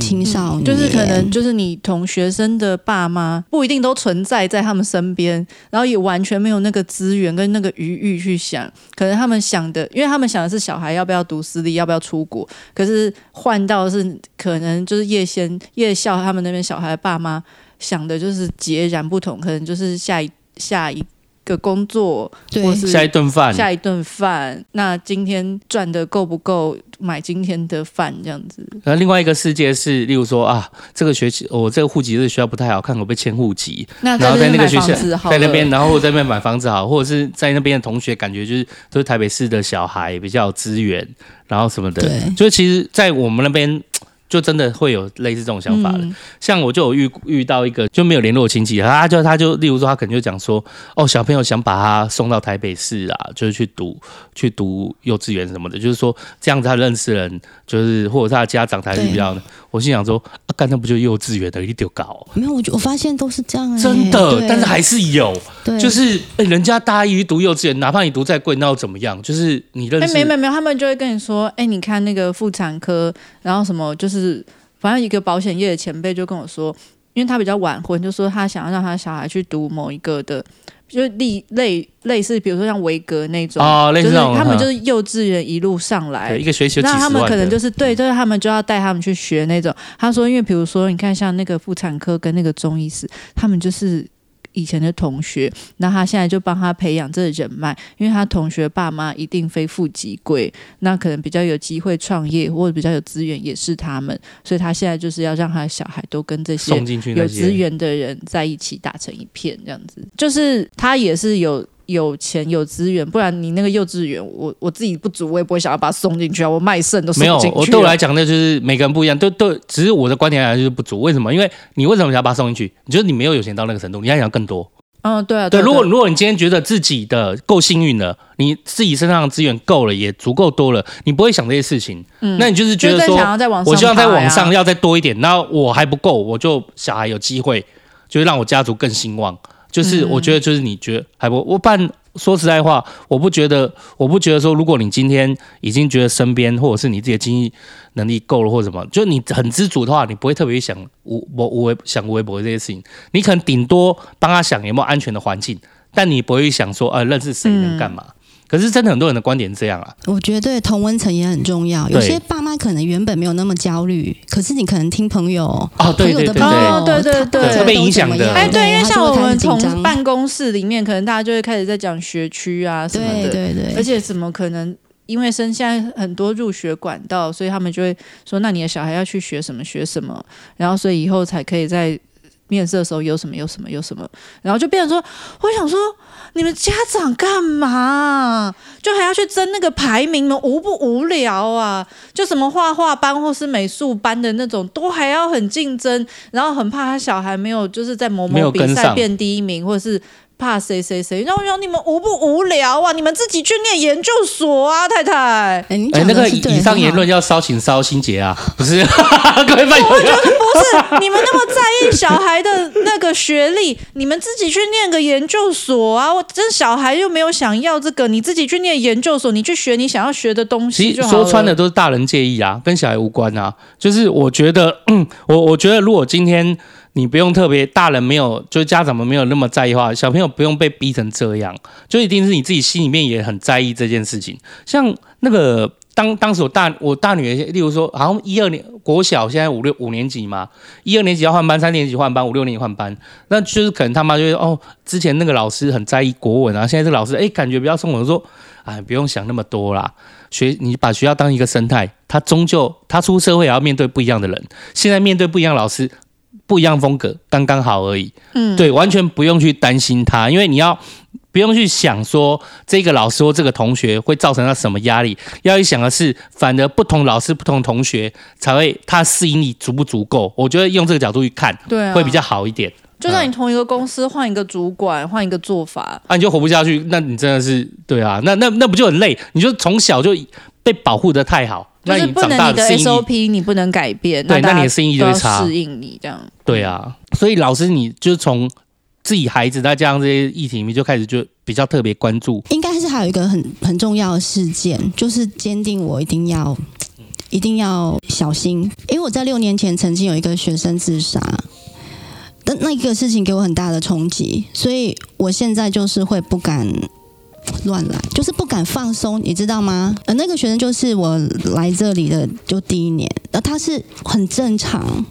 青少年、嗯、就是可能就是你同学生的爸妈不一定都存在在他们身边，然后也完全没有那个资源跟那个余裕去想，可能他们想的，因为他们想的是小孩要不要读私立，要不要出国，可是换到是可能就是夜先夜校他们那边小孩的爸妈想的就是截然不同，可能就是下一下一个工作，对，或是下一顿饭，下一顿饭，那今天赚的够不够？买今天的饭这样子。那另外一个世界是，例如说啊，这个学期我这个户籍这个学校不太好，看可不可以迁户籍？那然后在那个学校，在那边，然后在那边买房子好，或者是在那边的同学，感觉就是都是台北市的小孩比较有资源，然后什么的。对，就是其实，在我们那边。就真的会有类似这种想法的，嗯、像我就有遇遇到一个就没有联络亲戚，他就他就例如说他可能就讲说，哦，小朋友想把他送到台北市啊，就是去读去读幼稚园什么的，就是说这样子他认识人，就是或者他的家长才是比较的。我心想说，啊，干那不就幼稚园的一丢搞？没有，我就我发现都是这样、欸，真的，但是还是有，对就是、欸、人家大一读幼稚园，哪怕你读再贵，那又怎么样？就是你认识，没没没有，他们就会跟你说，哎、欸，你看那个妇产科，然后什么就是。是，反正一个保险业的前辈就跟我说，因为他比较晚婚，就说他想要让他小孩去读某一个的，就是类类类似，比如说像维格那种，哦，类似那种，就是他们就是幼稚园一路上来，一个学期，那他们可能就是对，就是他们就要带他们去学那种。他说，因为比如说你看像那个妇产科跟那个中医师，他们就是。以前的同学，那他现在就帮他培养这人脉，因为他同学爸妈一定非富即贵，那可能比较有机会创业或者比较有资源也是他们，所以他现在就是要让他的小孩都跟这些有资源的人在一起打成一片，这样子，就是他也是有。有钱有资源，不然你那个幼稚园，我我自己不足，我也不会想要把它送进去啊。我卖肾都送进去。没有，我对我来讲，那就是每个人不一样，都都只是我的观点来讲就是不足。为什么？因为你为什么想要把它送进去？你觉得你没有有钱到那个程度，你还想要更多。嗯，对啊，对。如果如果你今天觉得自己的够幸运了，你自己身上的资源够了，也足够多了，你不会想这些事情。嗯，那你就是觉得说，我希望在网上要再多一点，那我还不够，我就小孩有机会，就是让我家族更兴旺。就是我觉得，就是你觉得还不，我办说实在话，我不觉得，我不觉得说，如果你今天已经觉得身边或者是你自己的经济能力够了，或者什么，就你很知足的话，你不会特别想无我我想微博这些事情，你可能顶多帮他想有没有安全的环境，但你不会想说，呃，认识谁能干嘛。嗯可是真的很多人的观点是这样啊，我觉得同温层也很重要。有些爸妈可能原本没有那么焦虑，可是你可能听朋友哦，对对对对对对对，会被影响的。哎，对，因为像我们从办公室里面，可能大家就会开始在讲学区啊什么的，对对对。而且怎么可能？因为生现在很多入学管道，所以他们就会说，那你的小孩要去学什么学什么，然后所以以后才可以在。面试的时候有什么有什么有什么，然后就变成说，我想说，你们家长干嘛？就还要去争那个排名吗？无不无聊啊！就什么画画班或是美术班的那种，都还要很竞争，然后很怕他小孩没有就是在某某比赛变第一名，或者是。怕谁谁谁？然后让你们无不无聊啊？你们自己去念研究所啊，太太。哎、欸，那个以上言论要烧，请烧心结啊！不是，各位我觉得不是。你们那么在意小孩的那个学历，你们自己去念个研究所啊！我真小孩又没有想要这个，你自己去念研究所，你去学你想要学的东西。其实说穿的都是大人介意啊，跟小孩无关啊。就是我觉得，嗯，我我觉得如果今天。你不用特别，大人没有，就是家长们没有那么在意话，小朋友不用被逼成这样，就一定是你自己心里面也很在意这件事情。像那个当当时我大我大女儿，例如说，好像一二年国小现在五六五年级嘛，一二年级要换班，三年级换班，五六年级换班，那就是可能他妈就会哦，之前那个老师很在意国文啊，现在这个老师哎感觉比较松，我说哎不用想那么多啦，学你把学校当一个生态，他终究他出社会也要面对不一样的人，现在面对不一样老师。不一样风格，刚刚好而已。嗯，对，完全不用去担心他，因为你要不用去想说这个老师或这个同学会造成他什么压力，要去想的是，反而不同老师、不同同学才会他适应力足不足够。我觉得用这个角度去看，对、啊，会比较好一点。就算你同一个公司换一个主管，换一个做法，啊，你就活不下去，那你真的是对啊，那那那不就很累？你就从小就被保护的太好。就是不能你的 SOP 你不能改变，对，那你的适应力就会差。适应你这样。对啊，所以老师，你就从自己孩子再加上这些议题里面就开始就比较特别关注。应该是还有一个很很重要的事件，就是坚定我一定要一定要小心，因为我在六年前曾经有一个学生自杀，但那个事情给我很大的冲击，所以我现在就是会不敢。乱来，就是不敢放松，你知道吗？呃，那个学生就是我来这里的就第一年，然后他是很正常，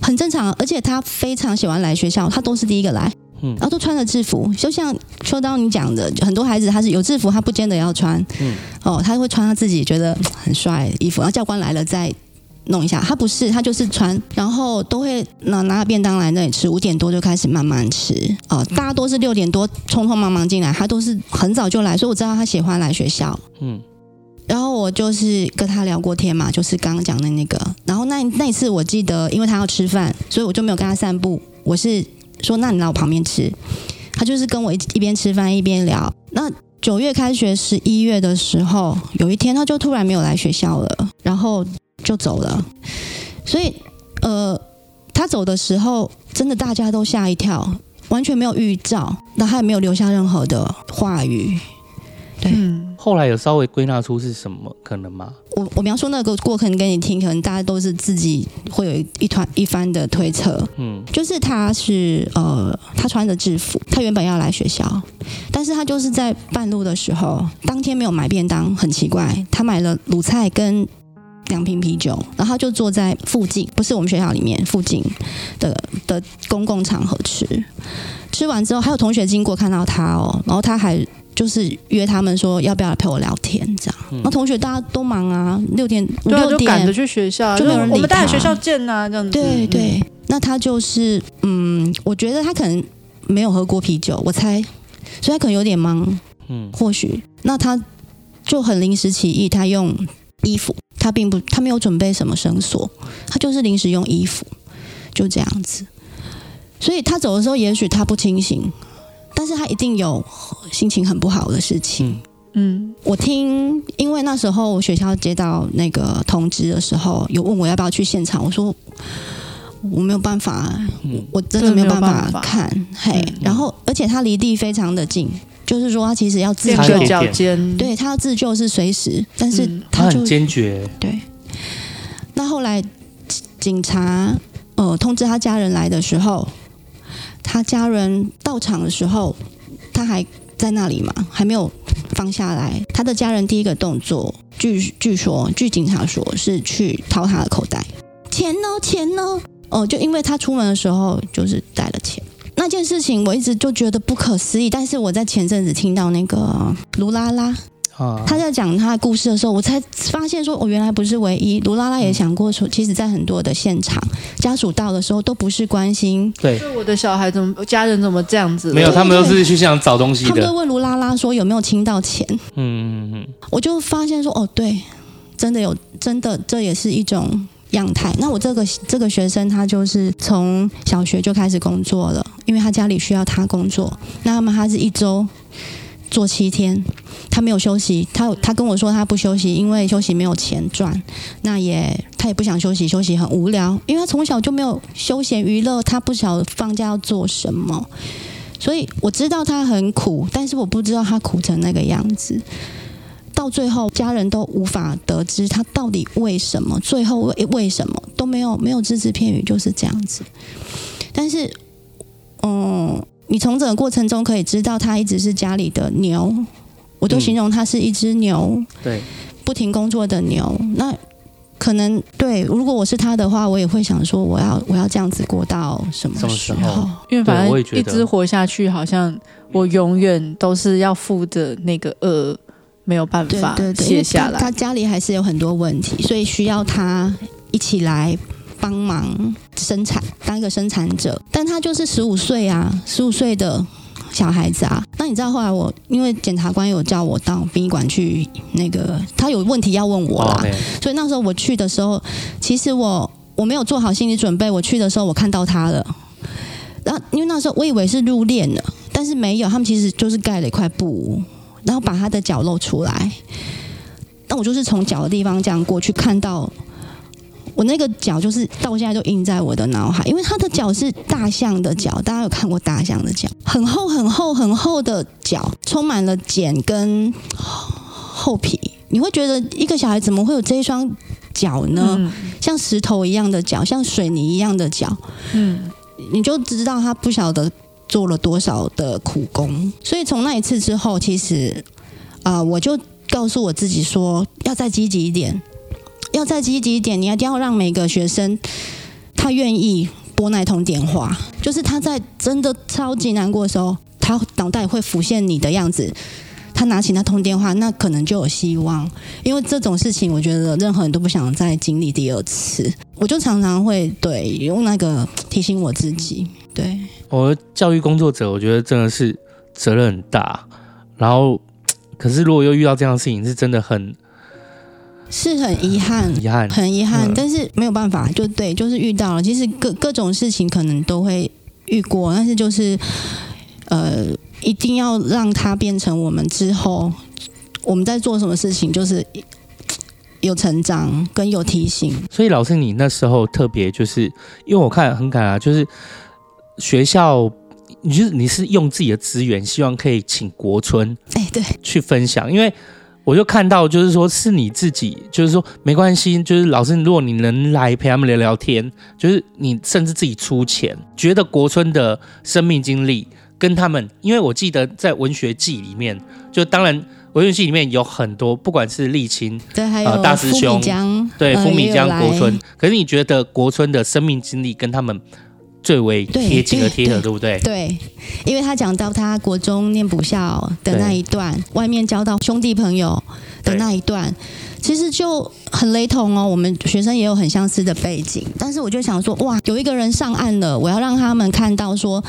很正常，而且他非常喜欢来学校，他都是第一个来，嗯，然后都穿着制服，就像秋刀你讲的，很多孩子他是有制服，他不见得要穿，嗯，哦，他会穿他自己觉得很帅的衣服，然后教官来了再。弄一下，他不是，他就是穿，然后都会拿拿便当来那里吃，五点多就开始慢慢吃哦。大家都是六点多匆匆忙忙进来，他都是很早就来，所以我知道他喜欢来学校。嗯，然后我就是跟他聊过天嘛，就是刚刚讲的那个。然后那那一次我记得，因为他要吃饭，所以我就没有跟他散步。我是说，那你来我旁边吃。他就是跟我一一边吃饭一边聊。那九月开学，十一月的时候，有一天他就突然没有来学校了，然后。就走了，所以呃，他走的时候，真的大家都吓一跳，完全没有预兆，那他也没有留下任何的话语。对，嗯、后来有稍微归纳出是什么可能吗？我我描述那个过程给你听，可能大家都是自己会有一团一番的推测。嗯，就是他是呃，他穿着制服，他原本要来学校，但是他就是在半路的时候，当天没有买便当，很奇怪，他买了卤菜跟。两瓶啤酒，然后他就坐在附近，不是我们学校里面附近的的公共场合吃。吃完之后，还有同学经过看到他哦，然后他还就是约他们说要不要来陪我聊天这样。那、嗯、同学大家都忙啊，六点五六点赶着去学校，就没有人理他。我们大学校见呐、啊，这样子。对对，那他就是嗯，我觉得他可能没有喝过啤酒，我猜，所以他可能有点忙。嗯，或许那他就很临时起意，他用衣服。他并不，他没有准备什么绳索，他就是临时用衣服，就这样子。所以他走的时候，也许他不清醒，但是他一定有心情很不好的事情。嗯，我听，因为那时候学校接到那个通知的时候，有问我要不要去现场，我说我没有办法，我真的没有办法看。嘿，然后而且他离地非常的近。就是说，他其实要自救，脚尖，对，他要自救是随时，但是他，他很坚决。对。那后来警察呃通知他家人来的时候，他家人到场的时候，他还在那里嘛，还没有放下来。他的家人第一个动作，据据说，据警察说是去掏他的口袋，钱呢？钱呢？哦，就因为他出门的时候就是带了钱。那件事情我一直就觉得不可思议，但是我在前阵子听到那个卢拉拉，他在讲他的故事的时候，我才发现说，我原来不是唯一。卢拉拉也想过说，其实，在很多的现场，家属到的时候都不是关心，对，我的小孩怎么，家人怎么这样子？没有，他们都是去现场找东西的。他们都问卢拉拉说有没有亲到钱？嗯嗯嗯，我就发现说，哦，对，真的有，真的，这也是一种。样态。那我这个这个学生，他就是从小学就开始工作了，因为他家里需要他工作。那么他是一周做七天，他没有休息。他他跟我说他不休息，因为休息没有钱赚。那也他也不想休息，休息很无聊，因为他从小就没有休闲娱乐，他不晓得放假要做什么。所以我知道他很苦，但是我不知道他苦成那个样子。到最后，家人都无法得知他到底为什么，最后为为什么都没有没有只字片语，就是这样子。但是，嗯，你从整个过程中可以知道，他一直是家里的牛，我都形容他是一只牛，对，不停工作的牛。那可能对，如果我是他的话，我也会想说，我要我要这样子过到什么时候？时候因为反正一直活下去，好像我永远都是要负着那个恶，没有办法对对对，卸下来。他，他家里还是有很多问题，所以需要他一起来帮忙生产，当一个生产者。但他就是十五岁啊，十五岁的。小孩子啊，那你知道后来我因为检察官有叫我到殡仪馆去，那个他有问题要问我啦，oh, okay. 所以那时候我去的时候，其实我我没有做好心理准备。我去的时候，我看到他了，然后因为那时候我以为是入殓了，但是没有，他们其实就是盖了一块布，然后把他的脚露出来。那我就是从脚的地方这样过去看到。我那个脚就是到现在都印在我的脑海，因为他的脚是大象的脚，大家有看过大象的脚，很厚很厚很厚的脚，充满了茧跟厚皮。你会觉得一个小孩怎么会有这一双脚呢？嗯、像石头一样的脚，像水泥一样的脚，嗯，你就知道他不晓得做了多少的苦工。所以从那一次之后，其实啊、我就告诉我自己说，要再积极一点。要再积极一点，你一定要让每个学生他愿意拨那通电话，就是他在真的超级难过的时候，他脑袋会浮现你的样子，他拿起那通电话，那可能就有希望。因为这种事情，我觉得任何人都不想再经历第二次。我就常常会对用那个提醒我自己。对，我教育工作者，我觉得真的是责任很大。然后，可是如果又遇到这样的事情，是真的很。是很遗憾，遗憾，很遗憾，但是没有办法，就对，就是遇到了。其实各各种事情可能都会遇过，但是就是呃，一定要让它变成我们之后我们在做什么事情，就是 有成长跟有提醒。所以老师，你那时候特别就是因为我看很感啊，就是学校，你就是你是用自己的资源，希望可以请国春，哎，对，去分享，因为。我就看到，就是说，是你自己，就是说，没关系，就是老师，如果你能来陪他们聊聊天，就是你甚至自己出钱，觉得国春的生命经历跟他们，因为我记得在文学季里面，就当然文学季里面有很多，不管是沥青，对，还有、呃、大师兄，对，福米江国春，可是你觉得国春的生命经历跟他们？最为贴近的贴合，对不对？对，因为他讲到他国中念补校的那一段，外面交到兄弟朋友的那一段，其实就很雷同哦。我们学生也有很相似的背景，但是我就想说，哇，有一个人上岸了，我要让他们看到说，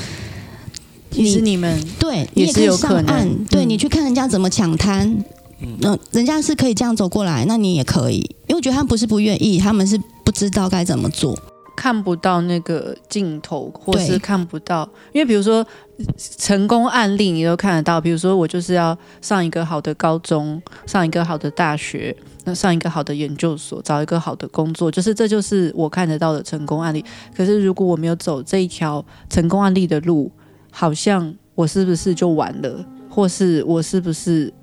其实你们对你也可以上岸，对你去看人家怎么抢滩，嗯，人家是可以这样走过来，那你也可以。因为我觉得他们不是不愿意，他们是不知道该怎么做。看不到那个镜头，或是看不到，因为比如说成功案例你都看得到，比如说我就是要上一个好的高中，上一个好的大学，那上一个好的研究所，找一个好的工作，就是这就是我看得到的成功案例。可是如果我没有走这一条成功案例的路，好像我是不是就完了，或是我是不是？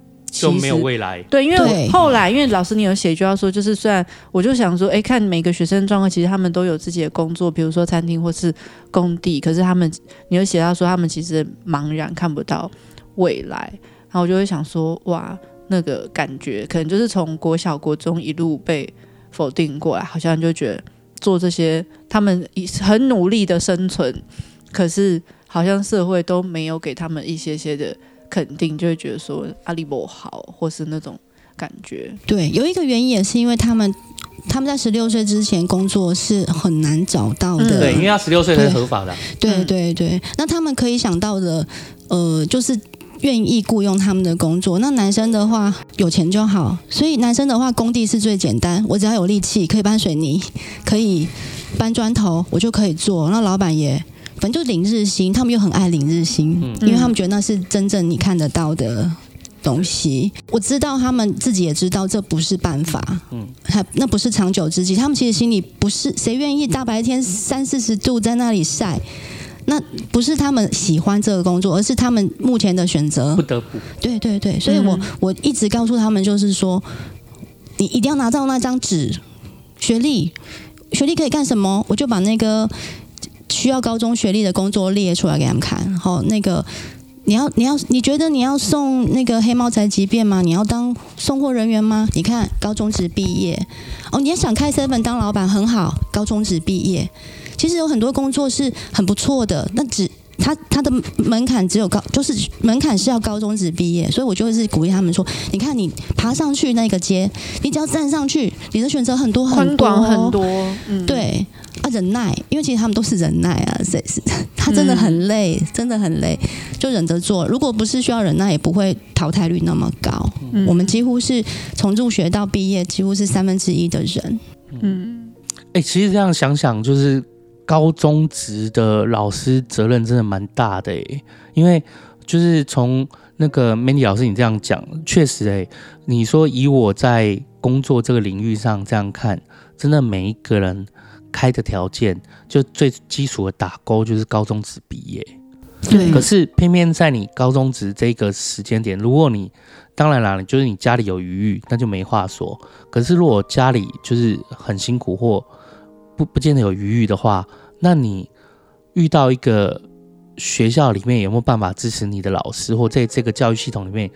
就没有未来。对，因为后来，因为老师你有写就要说，就是虽然我就想说，哎，看每个学生状况，其实他们都有自己的工作，比如说餐厅或是工地，可是他们你有写到说，他们其实茫然看不到未来，然后我就会想说，哇，那个感觉可能就是从国小、国中一路被否定过来，好像就觉得做这些，他们很努力的生存，可是好像社会都没有给他们一些些的。肯定就会觉得说阿里不好，或是那种感觉。对，有一个原因也是因为他们他们在十六岁之前工作是很难找到的。嗯、对，因为他十六岁是合法的。对对对，那他们可以想到的，呃，就是愿意雇佣他们的工作。那男生的话有钱就好，所以男生的话工地是最简单，我只要有力气可以搬水泥，可以搬砖头，我就可以做。那老板也。反正就是领日薪，他们又很爱领日薪，嗯、因为他们觉得那是真正你看得到的东西。我知道他们自己也知道这不是办法，嗯，还那不是长久之计。他们其实心里不是谁愿意大白天三四十度在那里晒，那不是他们喜欢这个工作，而是他们目前的选择，不得不。对对对，所以我我一直告诉他们，就是说，你一定要拿到那张纸，学历，学历可以干什么？我就把那个。需要高中学历的工作列出来给他们看，然后那个。你要你要你觉得你要送那个黑猫宅急便吗？你要当送货人员吗？你看高中职毕业哦，你也想开 seven 当老板很好，高中职毕业，其实有很多工作是很不错的，那只他他的门槛只有高，就是门槛是要高中职毕业，所以我就是鼓励他们说，你看你爬上去那个阶，你只要站上去，你的选择很多很多，宽广很多，嗯，对。啊，忍耐，因为其实他们都是忍耐啊，是是，他真的很累，嗯、真的很累，就忍着做。如果不是需要忍耐，也不会淘汰率那么高。嗯、我们几乎是从入学到毕业，几乎是三分之一的人。嗯，哎、欸，其实这样想想，就是高中职的老师责任真的蛮大的哎，因为就是从那个 Mandy 老师你这样讲，确实哎，你说以我在工作这个领域上这样看，真的每一个人。开的条件就最基础的打勾就是高中职毕业，对。可是偏偏在你高中职这个时间点，如果你当然啦，就是你家里有余裕，那就没话说。可是如果家里就是很辛苦或不不见得有余裕的话，那你遇到一个学校里面有没有办法支持你的老师，或在这个教育系统里面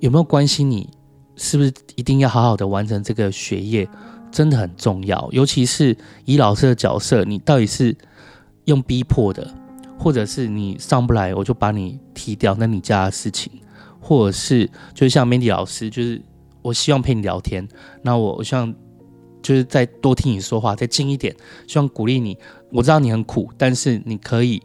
有没有关心你，是不是一定要好好的完成这个学业？真的很重要，尤其是以老师的角色，你到底是用逼迫的，或者是你上不来我就把你踢掉，那你家的事情，或者是就像 Mandy 老师，就是我希望陪你聊天，那我我希望就是再多听你说话，再近一点，希望鼓励你。我知道你很苦，但是你可以，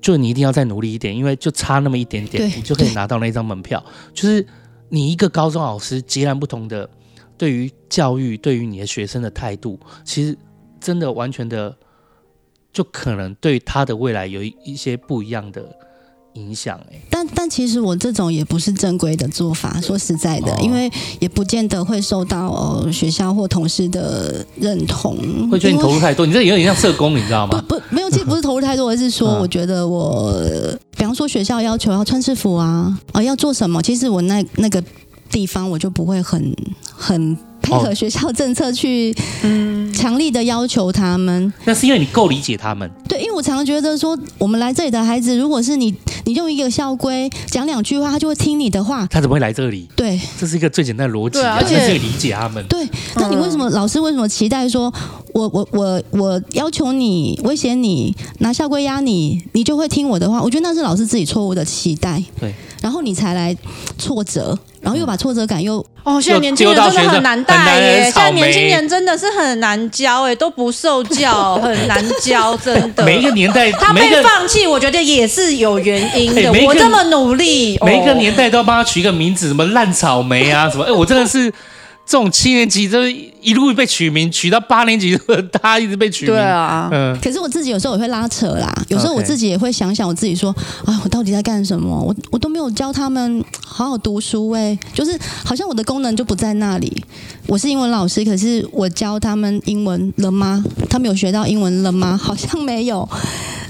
就你一定要再努力一点，因为就差那么一点点，你就可以拿到那张门票。就是你一个高中老师截然不同的。对于教育，对于你的学生的态度，其实真的完全的，就可能对他的未来有一一些不一样的影响。哎，但但其实我这种也不是正规的做法，说实在的，哦、因为也不见得会受到、呃、学校或同事的认同，会觉得你投入太多。你这有点像社工，你知道吗？不不，没有，其实不是投入太多，而是说，我觉得我，嗯、比方说学校要求要穿制服啊，啊、呃，要做什么，其实我那那个。地方我就不会很很配合学校政策去嗯强力的要求他们。哦、那是因为你够理解他们。对，因为我常常觉得说，我们来这里的孩子，如果是你，你用一个校规讲两句话，他就会听你的话。他怎么会来这里？对，这是一个最简单的逻辑、啊，而且可以理解他们。对，那你为什么、嗯、老师为什么期待说，我我我我要求你威胁你拿校规压你，你就会听我的话？我觉得那是老师自己错误的期待。对，然后你才来挫折。然后又把挫折感又哦，现在年轻人真的很难带耶！现在年轻人真的是很难教哎，都不受教，很难教，真的。每一个年代他被放弃，我觉得也是有原因的。我这么努力，每一个年代都要帮他取一个名字，什么烂草莓啊，什么哎，我真的是。这种七年级就一路被取名，取到八年级，他一直被取名。对啊，嗯。可是我自己有时候也会拉扯啦，有时候我自己也会想想我自己说，啊，我到底在干什么？我我都没有教他们好好读书哎，就是好像我的功能就不在那里。我是英文老师，可是我教他们英文了吗？他们有学到英文了吗？好像没有。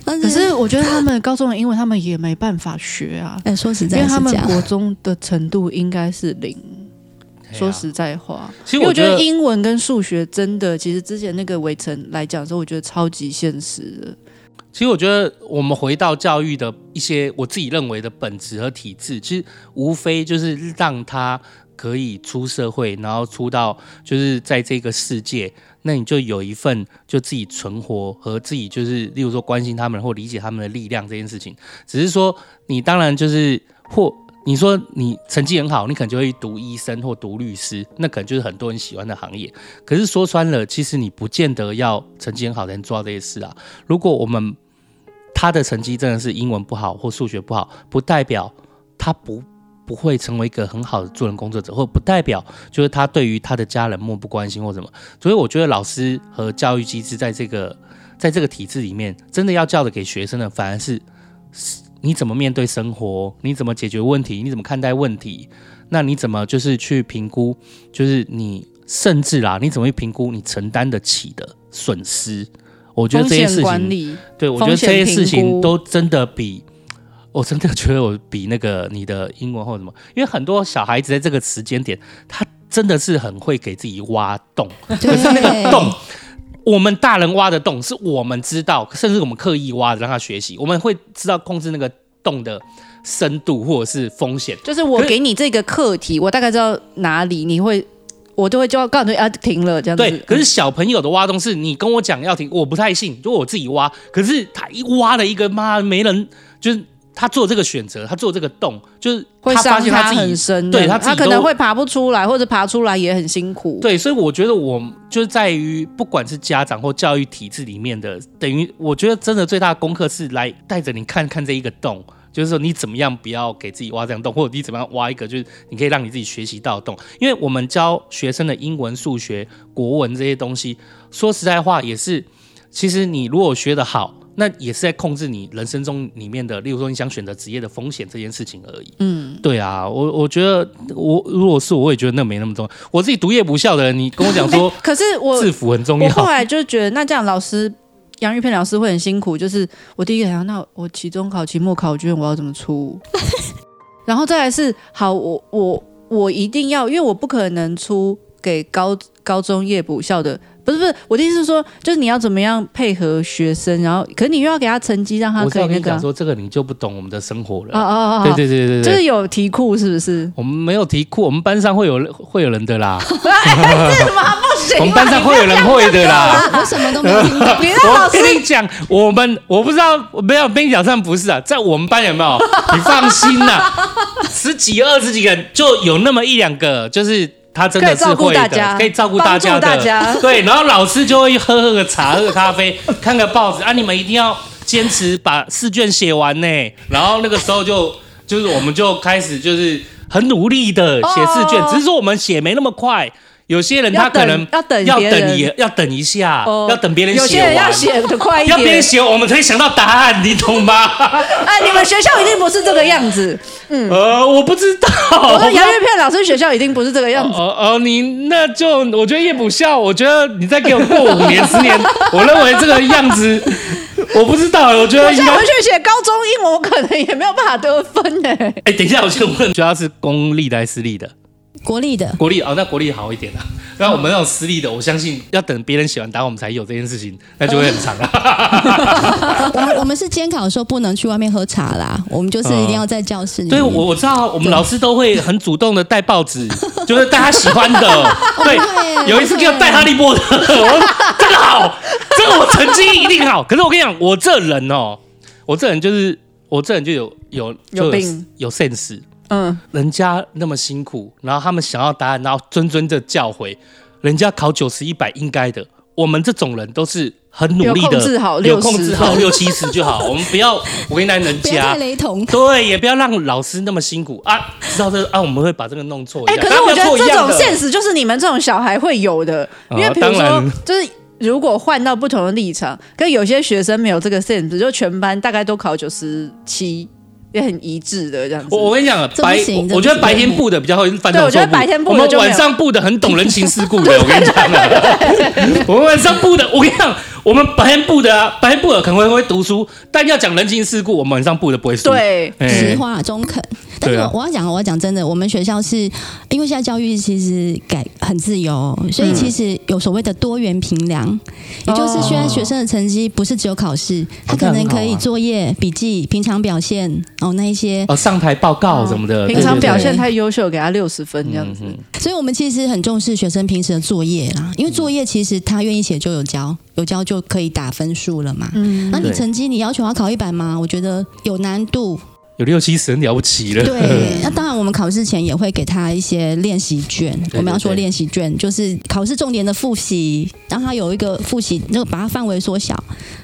可是我觉得他们高中的英文他们也没办法学啊。哎，说实在，因为他们国中的程度应该是零。说实在话，其实我觉得英文跟数学真的，其实之前那个围城来讲的时候，我觉得超级现实的。其实我觉得我们回到教育的一些我自己认为的本质和体制，其实无非就是让他可以出社会，然后出到就是在这个世界，那你就有一份就自己存活和自己就是，例如说关心他们或理解他们的力量这件事情。只是说你当然就是或。你说你成绩很好，你可能就会读医生或读律师，那可能就是很多人喜欢的行业。可是说穿了，其实你不见得要成绩很好才能做到这些事啊。如果我们他的成绩真的是英文不好或数学不好，不代表他不不会成为一个很好的助人工作者，或不代表就是他对于他的家人漠不关心或什么。所以我觉得老师和教育机制在这个在这个体制里面，真的要教的给学生的，反而是。你怎么面对生活？你怎么解决问题？你怎么看待问题？那你怎么就是去评估？就是你甚至啦，你怎么去评估你承担得起的损失？我觉得这些事情，对，我觉得这些事情都真的比，我真的觉得我比那个你的英文或什么，因为很多小孩子在这个时间点，他真的是很会给自己挖洞，可是那个洞。我们大人挖的洞是我们知道，甚至我们刻意挖的，让他学习，我们会知道控制那个洞的深度或者是风险。就是我给你这个课题，我大概知道哪里你会，我就会就要告诉你啊停了这样子。对，可是小朋友的挖洞是你跟我讲要停，我不太信，就我自己挖。可是他一挖了一个妈没人，就是。他做这个选择，他做这个洞，就是会伤他很深，对他他可能会爬不出来，或者爬出来也很辛苦。对，所以我觉得我就是在于，不管是家长或教育体制里面的，等于我觉得真的最大的功课是来带着你看看这一个洞，就是说你怎么样不要给自己挖这样洞，或者你怎么样挖一个就是你可以让你自己学习到的洞。因为我们教学生的英文、数学、国文这些东西，说实在话也是，其实你如果学得好。那也是在控制你人生中里面的，例如说你想选择职业的风险这件事情而已。嗯，对啊，我我觉得我如果是我，我也觉得那没那么重要。我自己读业不孝的人，你跟我讲说、欸，可是我 制服很重要。我后来就觉得，那这样老师杨玉片老师会很辛苦。就是我第一个想，那我期中考、期末考卷我要怎么出？然后再来是，好，我我我一定要，因为我不可能出给高高中夜补校的。不是不是，我的意思是说，就是你要怎么样配合学生，然后可是你又要给他成绩，让他可以那个。我说这个你就不懂我们的生活了。哦哦哦，对对对对对，就是有题库是不是？我们没有题库，我们班上会有会有人的啦。哎，这怎么不行？我们班上会有人会的啦。我什么都没听到。我跟你讲，我们我不知道，没有跟你讲，上不是啊，在我们班有没有？你放心啦，十几二十几个人就有那么一两个，就是。他真的是会的，可以照顾大家的，大家 对。然后老师就会喝喝个茶，喝个咖啡，看个报纸啊。你们一定要坚持把试卷写完呢。然后那个时候就就是我们就开始就是很努力的写试卷，只是说我们写没那么快。有些人他可能要等要等也要等一下，要等别人写完。有些人要写的快一点，要别人写，我们可以想到答案，你懂吗？哎，你们学校一定不是这个样子。嗯，呃，我不知道。我说杨老师学校一定不是这个样子。哦哦，你那就我觉得叶补校，我觉得你再给我过五年十年，我认为这个样子，我不知道。我觉得我现在回去写高中英文，我可能也没有办法得分呢。哎，等一下，我先问，主要是公立的还是私立的？国立的，国立哦，那国立好一点啊。那我们那种私立的，我相信要等别人写完答案，我们才有这件事情，那就会很长啊。我们我们是监考的时候不能去外面喝茶啦，我们就是一定要在教室里。对，我我知道，我们老师都会很主动的带报纸，就是带他喜欢的。对，有一次给我带哈利波特，我说这个好，这个我成绩一定好。可是我跟你讲，我这人哦，我这人就是我这人就有有就有有病有 sense。嗯，人家那么辛苦，然后他们想要答案，然后谆谆的教诲，人家考九十一百应该的。我们这种人都是很努力的，有控制好，有控制好六七十就好。我们不要为难人家，雷同。对，也不要让老师那么辛苦啊。知道这个啊，我们会把这个弄错。哎、欸，可是我觉得这种现实就是你们这种小孩会有的，因为比如说，就是如果换到不同的立场，跟有些学生没有这个 sense，就全班大概都考九十七。也很一致的这样子。我我跟你讲，白我，觉得白天布的比较会犯错。我觉得白天布的，我们晚上布的很懂人情世故的。我跟你讲，我们晚上布的，我跟你讲，我们白天布的啊，白天布的可能会会读书，但要讲人情世故，我们晚上布的不会输。对，实话中肯。但是我要讲，我要讲真的，我们学校是因为现在教育其实改很自由，所以其实有所谓的多元评量，也就是现在学生的成绩不是只有考试，他可能可以作业、笔记、平常表现哦那一些哦上台报告什么的，平常表现太优秀，给他六十分这样子。所以我们其实很重视学生平时的作业啦，因为作业其实他愿意写就有交，有交就可以打分数了嘛。嗯，那你成绩你要求要考一百吗？我觉得有难度。有六七十很了不起了。对，那当然，我们考试前也会给他一些练习卷。对对对，我们要说练习卷，就是考试重点的复习，让他有一个复习，那个把它范围缩小。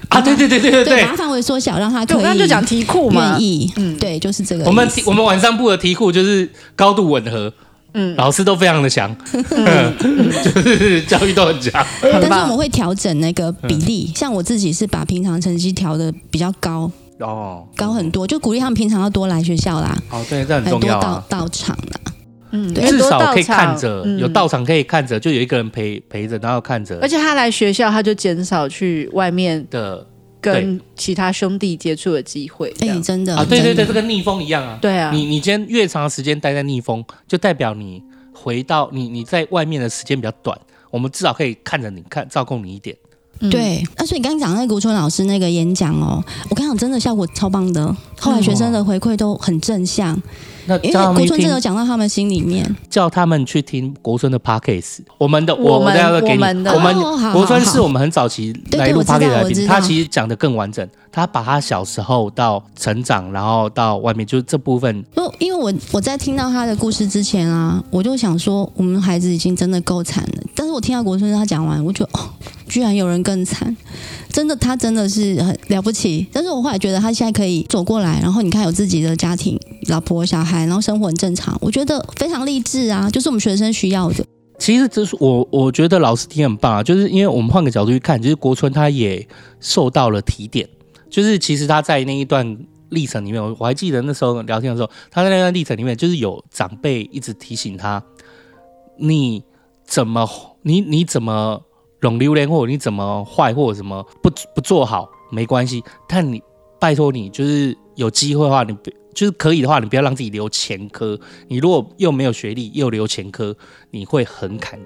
啊，对对对对对对，把它范围缩小，让他可以。我刚刚就讲题库嘛，愿意，嗯，对，就是这个。我们我们晚上布的题库就是高度吻合，嗯，老师都非常的强，嗯，就是教育都很强。但是我们会调整那个比例，像我自己是把平常成绩调的比较高。哦，高很多，就鼓励他们平常要多来学校啦。哦，对，这很重要啊。多到到场啦，嗯，至少可以看着，有到场可以看着，就有一个人陪陪着，然后看着。而且他来学校，他就减少去外面的跟其他兄弟接触的机会。哎，真的啊，对对对，这跟逆风一样啊。对啊，你你今天越长时间待在逆风，就代表你回到你你在外面的时间比较短。我们至少可以看着你看照顾你一点。嗯。对，那所以你刚刚讲那个国春老师那个演讲哦，我跟你讲，真的效果超棒的，后来学生的回馈都很正向，那因为国春真的讲到他们心里面。叫他们去听国春的 podcast，我们的我们我等一下会给你，我们的。我们哦国春是我们很早期对来录对我知道 podcast 来宾，我知他其实讲的更完整，他把他小时候到成长，然后到外面，就这部分。不，因为我我在听到他的故事之前啊，我就想说，我们孩子已经真的够惨了。但是我听到国春他讲完，我觉得哦，居然有人更惨，真的，他真的是很了不起。但是我后来觉得他现在可以走过来，然后你看有自己的家庭、老婆、小孩，然后生活很正常，我觉得非常励志啊，就是我们学生需要的。其实这是我我觉得老师听很棒啊，就是因为我们换个角度去看，就是国春他也受到了提点，就是其实他在那一段历程里面，我我还记得那时候聊天的时候，他在那段历程里面，就是有长辈一直提醒他，你怎么你你怎么弄榴莲，或者你怎么坏，或者什么不不做好没关系，但你拜托你就是有机会的话，你别就是可以的话，你不要让自己留前科。你如果又没有学历，又留前科，你会很坎，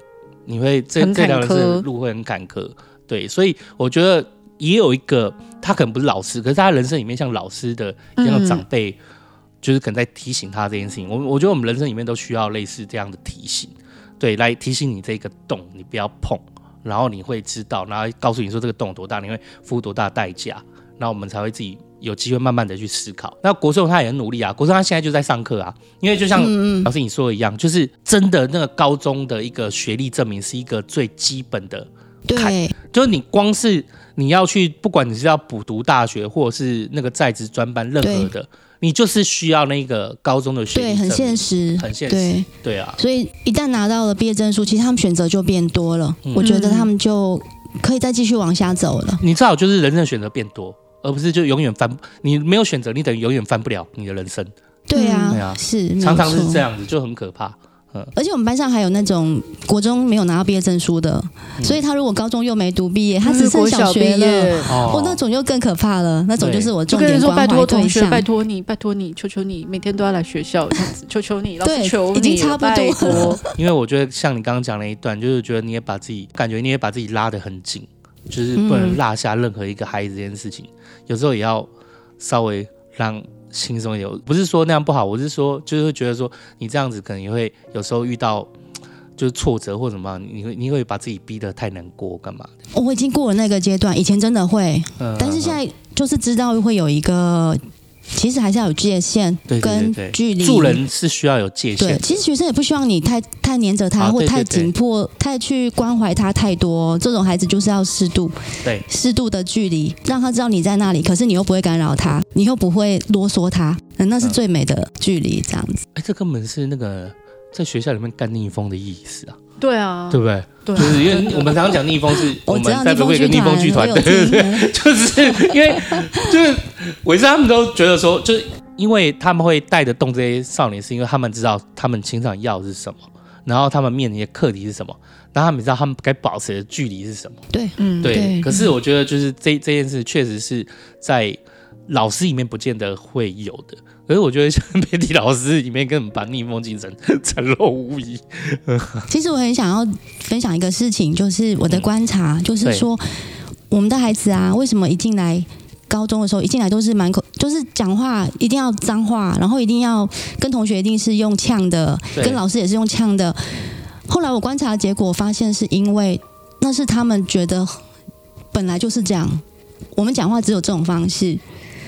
你会这这条人生路会很坎坷。对，所以我觉得也有一个，他可能不是老师，可是他人生里面像老师的一样的长辈，就是可能在提醒他这件事情。我我觉得我们人生里面都需要类似这样的提醒，对，来提醒你这个洞你不要碰，然后你会知道，然后告诉你说这个洞有多大，你会付多大的代价，然后我们才会自己有机会慢慢的去思考。那国寿他也很努力啊，国寿他现在就在上课啊，因为就像老师你说的一样，就是真的那个高中的一个学历证明是一个最基本的。对，就是你光是你要去，不管你是要补读大学，或者是那个在职专班，任何的，你就是需要那个高中的学历，对，很现实，很现实，对，对啊。所以一旦拿到了毕业证书，其实他们选择就变多了。嗯我觉得他们就可以再继续往下走了。你最好就是人生选择变多，而不是就永远翻。你没有选择，你等于永远翻不了你的人生。对啊，对啊是，常常是这样子，就很可怕。而且我们班上还有那种国中没有拿到毕业证书的，嗯所以他如果高中又没读毕业，他只剩小学了。业，哦，那种就更可怕了，那种就是我就跟人说重点关拜托同学，怀对象。拜托你，拜托你，求求你，每天都要来学校，这样子求求你，老对师求你，已经差不多了。因为我觉得像你刚刚讲那一段，就是觉得你也把自己感觉你也把自己拉得很紧，就是不能落下任何一个孩子这件事情，有时候也要稍微让轻松一点。不是说那样不好，我是说就是会觉得说你这样子可能也会有时候遇到就是挫折或什么，你会你会把自己逼得太难过干嘛的？哦我已经过了那个阶段，以前真的会，嗯但是现在就是知道会有一个，其实还是要有界限跟距离。助人是需要有界限对，其实学生也不希望你太太黏着他，啊或太紧迫、太去关怀他太多。这种孩子就是要适度、对适度的距离，让他知道你在那里，可是你又不会干扰他，你又不会啰嗦他，嗯那是最美的距离。这样子，哎，这根本是那个在学校里面干逆风的意思啊，对啊，对不对？对就是因为我们常常讲逆风是 我们在北部有一个逆风剧团，对对对，就是因为就是伟生他们都觉得说，就是因为他们会带得动这些少年，是因为他们知道他们情场要的是什么，然后他们面临的课题是什么，然后他们知道他们该保持的距离是什么。对，嗯，对，对。可是我觉得就是这这件事确实是在老师里面不见得会有的，可是我觉得像 媒体老师里面根本把逆风精神展露无遗。其实我很想要分享一个事情，就是我的观察，嗯就是说我们的孩子啊，为什么一进来高中的时候，一进来都是满口，就是讲话一定要脏话，然后一定要跟同学一定是用呛的，跟老师也是用呛的。后来我观察结果发现，是因为那是他们觉得本来就是这样，我们讲话只有这种方式。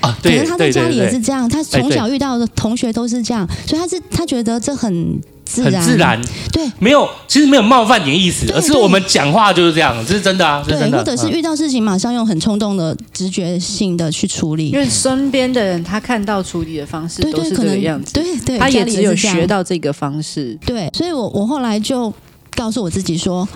啊，可对能他在家里也是这样，他从小遇到的同学都是这样，所以他是他觉得这很自很然，自然，对。没有，其实没有冒犯你的意思，而是我们讲话就是这样，这是真的啊，是对，真的。或者是遇到事情马上用很冲动的直觉性的去处理。因，为身边的人他看到处理的方式对对，都是可能这个样子，对对，他也家里只有学到这个方式。对，所以我我后来就告诉我自己说，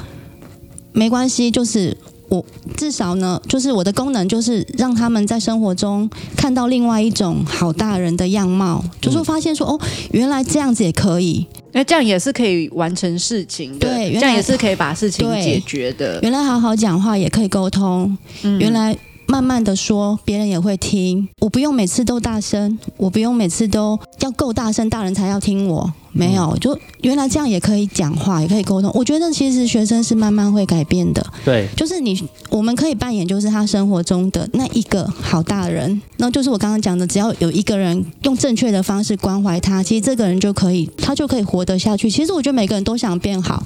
没关系，就是我至少呢，就是我的功能就是让他们在生活中看到另外一种好大人的样貌，就是说发现说哦，原来这样子也可以，那这样也是可以完成事情的，对原来这样也是可以把事情解决的。原来好好讲话也可以沟通，嗯。原来慢慢的说，别人也会听。我不用每次都大声，我不用每次都要够大声，大人才要听我。没有，就原来这样也可以讲话，也可以沟通。我觉得其实学生是慢慢会改变的。对，就是你，我们可以扮演就是他生活中的那一个好大人。那就是我刚刚讲的，只要有一个人用正确的方式关怀他，其实这个人就可以，他就可以活得下去。其实我觉得每个人都想变好，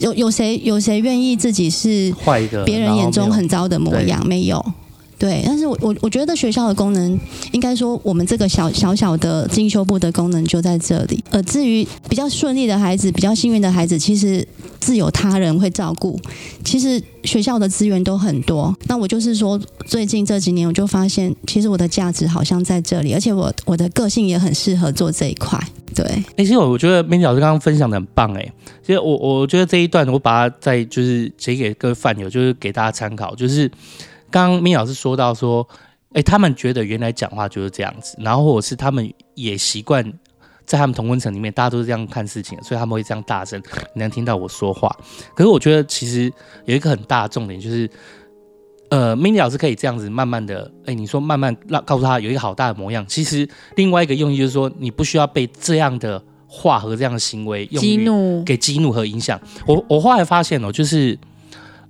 有有谁有谁愿意自己是坏的，别人眼中很糟的模样？没有。对，但是我我我觉得学校的功能，应该说我们这个小小小的进修部的功能就在这里。呃，至于比较顺利的孩子，比较幸运的孩子，其实自有他人会照顾。其实学校的资源都很多。那我就是说，最近这几年我就发现，其实我的价值好像在这里，而且我我的个性也很适合做这一块。对，哎，其实我觉得边老师刚刚分享的很棒，哎，其实我我觉得这一段我把它再就是写给各位饭友，就是给大家参考，就是。刚刚 Mandy 老师说到说，哎，他们觉得原来讲话就是这样子，然后或者是他们也习惯在他们同温层里面，大家都是这样看事情，所以他们会这样大声，你能听到我说话。可是我觉得其实有一个很大的重点就是，呃，mini 老师可以这样子慢慢的，哎，你说慢慢让告诉他有一个好大的模样，其实另外一个用意就是说，你不需要被这样的话和这样的行为激怒，给激怒和影响。我我后来发现哦，就是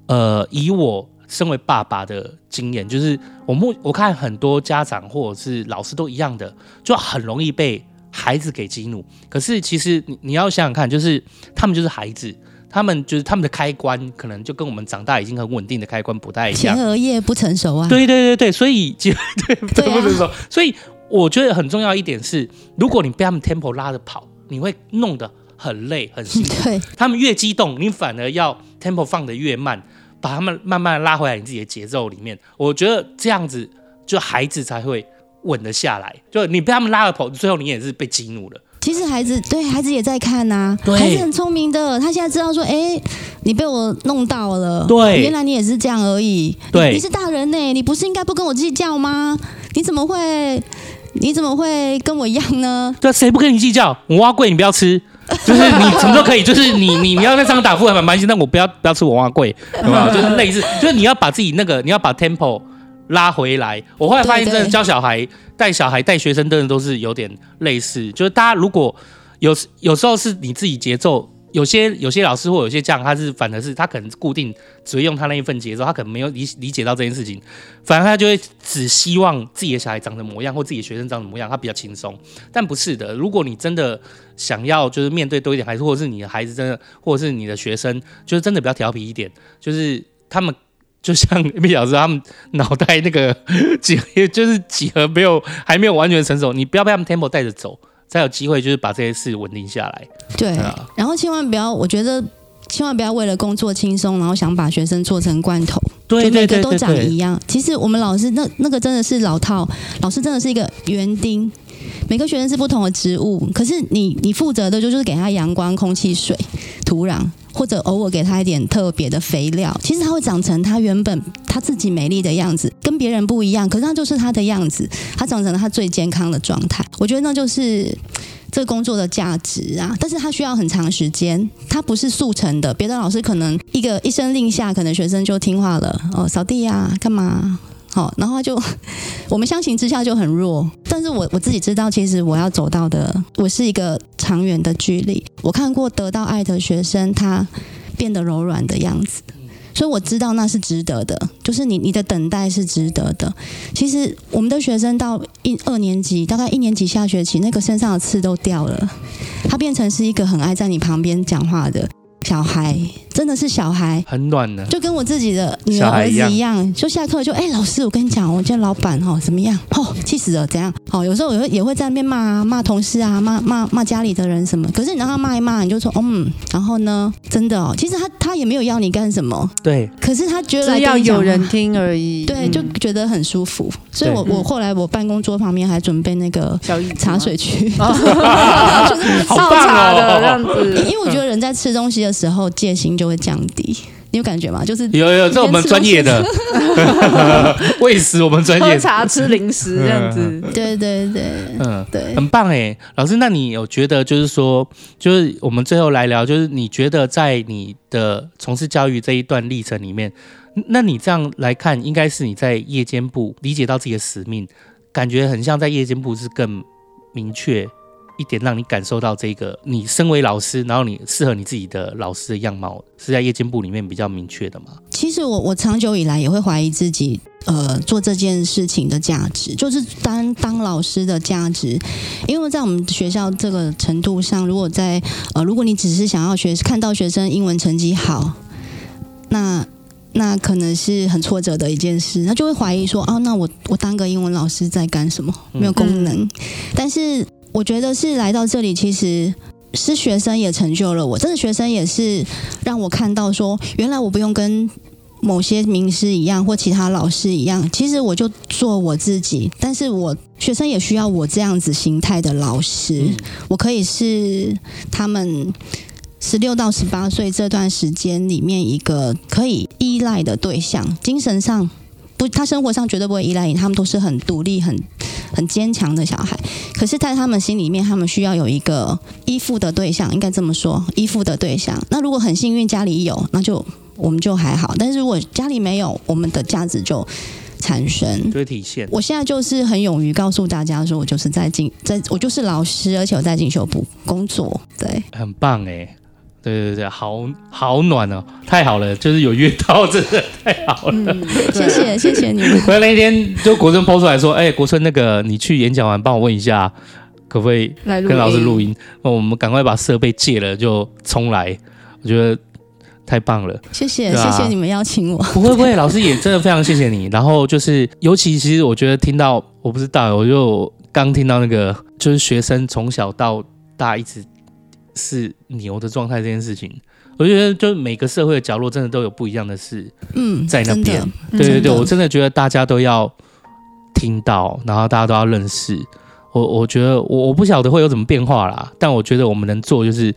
呃，以我。身为爸爸的经验，就是我目我看很多家长或者是老师都一样的，就很容易被孩子给激怒。可是其实你你要想想看，就是他们就是孩子，他们就是他们的开关，可能就跟我们长大已经很稳定的开关不太一样。前额叶不成熟啊。对对对对，所以就 对不成熟。所以我觉得很重要一点是，如果你被他们 tempo 拉着跑，你会弄得很累很辛苦。对，他们越激动，你反而要 tempo 放得越慢。把他们慢慢拉回来你自己的节奏里面，我觉得这样子就孩子才会稳得下来。就你被他们拉了跑，最后你也是被激怒了。其实孩子对孩子也在看呐、啊，对孩子很聪明的，他现在知道说，哎、欸，你被我弄到了，对，原来你也是这样而已。对，你，你是大人呢，你不是应该不跟我计较吗？你怎么会，你怎么会跟我一样呢？对，谁不跟你计较？我挖贵你不要吃。就是你什么都可以，就是你你你要在上打呼还蛮蛮心，但我不要不要吃我碗粿，有没有？就是类似，就是你要把自己那个，你要把 tempo 拉回来。我后来发现，真的教小孩、带小孩、带学生，真的都是有点类似。就是大家如果有有时候是你自己节奏。有些有些老师或有些家长，他是反而是他可能固定只会用他那一份节奏，他可能没有理理解到这件事情，反而他就会只希望自己的小孩长的模样或自己的学生长的模样，他比较轻松。但不是的，如果你真的想要就是面对多一点孩子，或者是你的孩子真的，或者是你的学生，就是真的比较调皮一点，就是他们就像 Mandy 老师，他们脑袋那个 几何就是几何没有还没有完全成熟，你不要被他们 tempo 带着走。才有机会，就是把这些事稳定下来。对，然后千万不要，我觉得千万不要为了工作轻松，然后想把学生做成罐头，对，每个都长一样。其实我们老师那那个真的是老套，老师真的是一个园丁，每个学生是不同的植物，可是你你负责的就就是给他阳光、空气、水、土壤。或者偶尔给他一点特别的肥料，其实他会长成他原本他自己美丽的样子，跟别人不一样，可是他就是他的样子，他长成了他最健康的状态。我觉得那就是这个工作的价值啊，但是他需要很长时间，他不是速成的。别的老师可能一个一声令下，可能学生就听话了哦，扫地呀，干嘛？好，然后就 我们相形之下就很弱，但是我我自己知道，其实我要走到的，我是一个长远的距离。我看过得到爱的学生，他变得柔软的样子，所以我知道那是值得的，就是你你的等待是值得的。其实我们的学生到一二年级，大概一年级下学期，那个身上的刺都掉了，他变成是一个很爱在你旁边讲话的。小孩真的是小孩，很暖的，就跟我自己的女儿儿子一样。就下课就哎、欸，老师，我跟你讲，我今天老板哈怎么样？哦，气死了，怎样？哦，有时候也会也会在那边骂啊，骂同事啊，骂骂骂家里的人什么。可是你让他骂一骂，你就说嗯，然后呢，真的哦，其实他他也没有要你干什么，对。可是他觉得只要有人听而已，对，就觉得很舒服。所以我我后来我办公桌旁边还准备那个茶水区，泡茶的这样子。因为我觉得人在吃东西的时候戒心就会降低，你有感觉吗？就是有有，这 我们专业的。喂食，我们专业喝茶吃零食这样子，对对对，嗯对，很棒哎，老师，那你有觉得就是说，就是我们最后来聊，就是你觉得在你的从事教育这一段历程里面，那你这样来看，应该是你在夜间部理解到自己的使命，感觉很像在夜间部是更明确一点，让你感受到这个你身为老师，然后你适合你自己的老师的样貌，是在夜间部里面比较明确的吗？其实我我长久以来也会怀疑自己，呃，做这件事情的价值，就是当当老师的价值，因为在我们学校这个程度上，如果在呃，如果你只是想要学看到学生英文成绩好，那那可能是很挫折的一件事，那就会怀疑说，哦，那我我当个英文老师在干什么？没有功能。嗯、但是我觉得是来到这里，其实是学生也成就了我，真的学生也是让我看到说，原来我不用跟某些名师一样，或其他老师一样，其实我就做我自己。但是我学生也需要我这样子心态的老师，嗯、我可以是他们。十六到十八岁这段时间里面，一个可以依赖的对象，精神上不，他生活上绝对不会依赖你，他们都是很独立、很很坚强的小孩。可是，在他们心里面，他们需要有一个依附的对象，应该这么说，依附的对象。那如果很幸运家里有，那就我们就还好；但是如果家里没有，我们的价值就产生，就会体现。我现在就是很勇于告诉大家说，我就是在进，在我就是老师，而且我在进修部工作，对，很棒哎。对对对，好好暖哦，太好了，就是有约到，真的太好了。嗯、谢谢 谢谢你们。回来那天就国春 PO 出来说，哎，国春那个你去演讲完，帮我问一下，可不可以跟老师录音？那我们赶快把设备借了就冲来，我觉得太棒了。谢谢、啊、谢谢你们邀请我。不会不会，老师也真的非常谢谢你。然后就是，尤其其实我觉得听到，我不知道，我就刚听到那个，就是学生从小到大一直。是牛的状态这件事情，我觉得就每个社会的角落真的都有不一样的事，嗯，在那边，对对对，我真的觉得大家都要听到，然后大家都要认识。我我觉得我我不晓得会有什么变化啦，但我觉得我们能做就是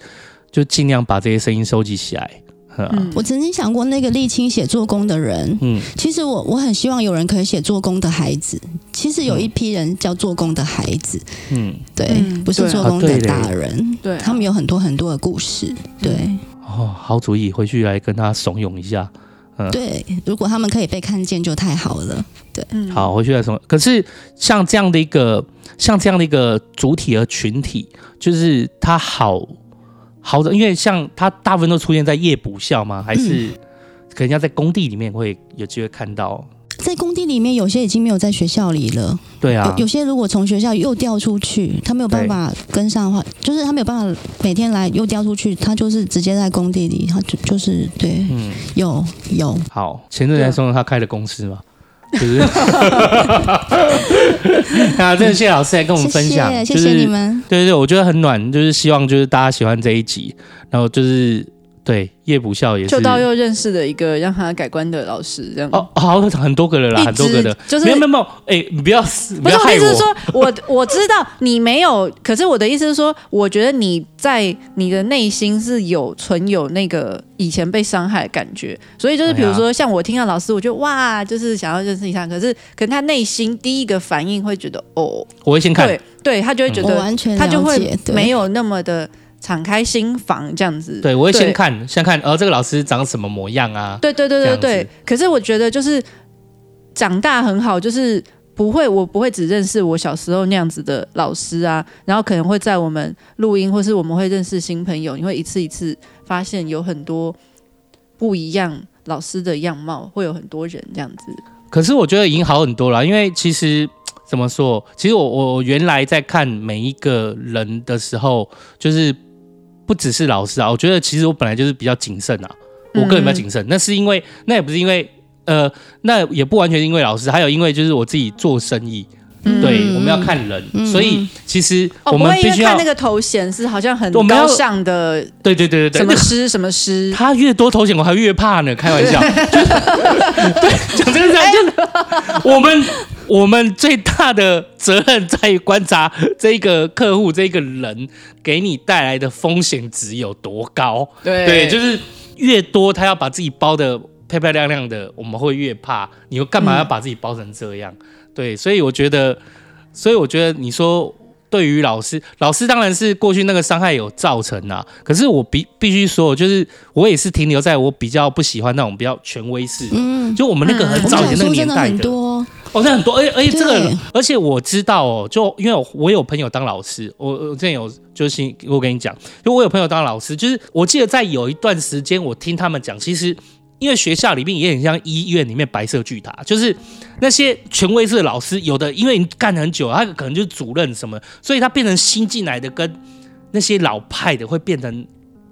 就尽量把这些声音收集起来。嗯，我曾经想过，那个沥青写做工的人，嗯，其实我我很希望有人可以写做工的孩子。其实有一批人叫做工的孩子，嗯，对，嗯、不是做工的大人，对，他们有很多很多的故事，对。哦，好主意，回去来跟他怂恿一下。嗯，对，如果他们可以被看见，就太好了。对，嗯，好，回去来怂。可是像这样的一个，像这样的一个主体和群体，就是他好。好的，因为像他大部分都出现在夜补校吗？还是可能要在工地里面会有机会看到？在工地里面，有些已经没有在学校里了。对啊，有，有些如果从学校又调出去，他没有办法跟上的话，就是他没有办法每天来又调出去，他就是直接在工地里，他就就是对，嗯，有有。好，前阵子说他开了公司嘛。就是 啊，真的谢谢老师来跟我们分享，谢谢，谢谢你们。对对对，我觉得很暖，就是希望就是大家喜欢这一集，然后就是。对，叶补校也是，就到又认识了一个让他改观的老师，这样哦，好很多个了啦，很多个的，就是没有没有没有，哎，你不要，不要害我。不是，我意思是说，我我知道你没有，可是我的意思是说，我觉得你在你的内心是有存有那个以前被伤害的感觉，所以就是比如说，像我听到老师，我觉得哇，就是想要认识一下，可是可能他内心第一个反应会觉得哦，我会先看，对，对他就会觉得完全他就会没有那么的。敞开心房这样子，对，我会先看，先看，呃，这个老师长什么模样啊？对对对对对。可是我觉得就是长大很好，就是不会，我不会只认识我小时候那样子的老师啊，然后可能会在我们录音，或是我们会认识新朋友，你会一次一次发现有很多不一样老师的样貌，会有很多人这样子。可是我觉得已经好很多了，因为其实怎么说，其实我我原来在看每一个人的时候，就是。不只是老师啊，我觉得其实我本来就是比较谨慎啊，我个人比较谨慎。那是因为，那也不是因为，呃，那也不完全因为老师，还有因为就是我自己做生意，对，我们要看人，所以其实我们必须要看那个头衔是好像很高尚的，对对对对对，什么师什么师，他越多头衔我还越怕呢，开玩笑，对，讲真的就我们。我们最大的责任在于观察这个客户、这个人给你带来的风险值有多高。对，对，就是越多，他要把自己包的漂漂亮亮的，我们会越怕。你又干嘛要把自己包成这样？嗯、对，所以我觉得，所以我觉得，你说对于老师，老师当然是过去那个伤害有造成啊。可是我必必须说，就是我也是停留在我比较不喜欢那种比较权威式的，嗯，就我们那个很早以前那个年代的。的哦，那很多，而且而且这个，而且我知道哦，就因为我，我有朋友当老师，我我之前有就是我跟你讲，就我有朋友当老师，就是我记得在有一段时间，我听他们讲，其实因为学校里面也很像医院里面白色巨塔，就是那些权威式的老师，有的因为你干很久，他可能就是主任什么，所以他变成新进来的跟那些老派的会变成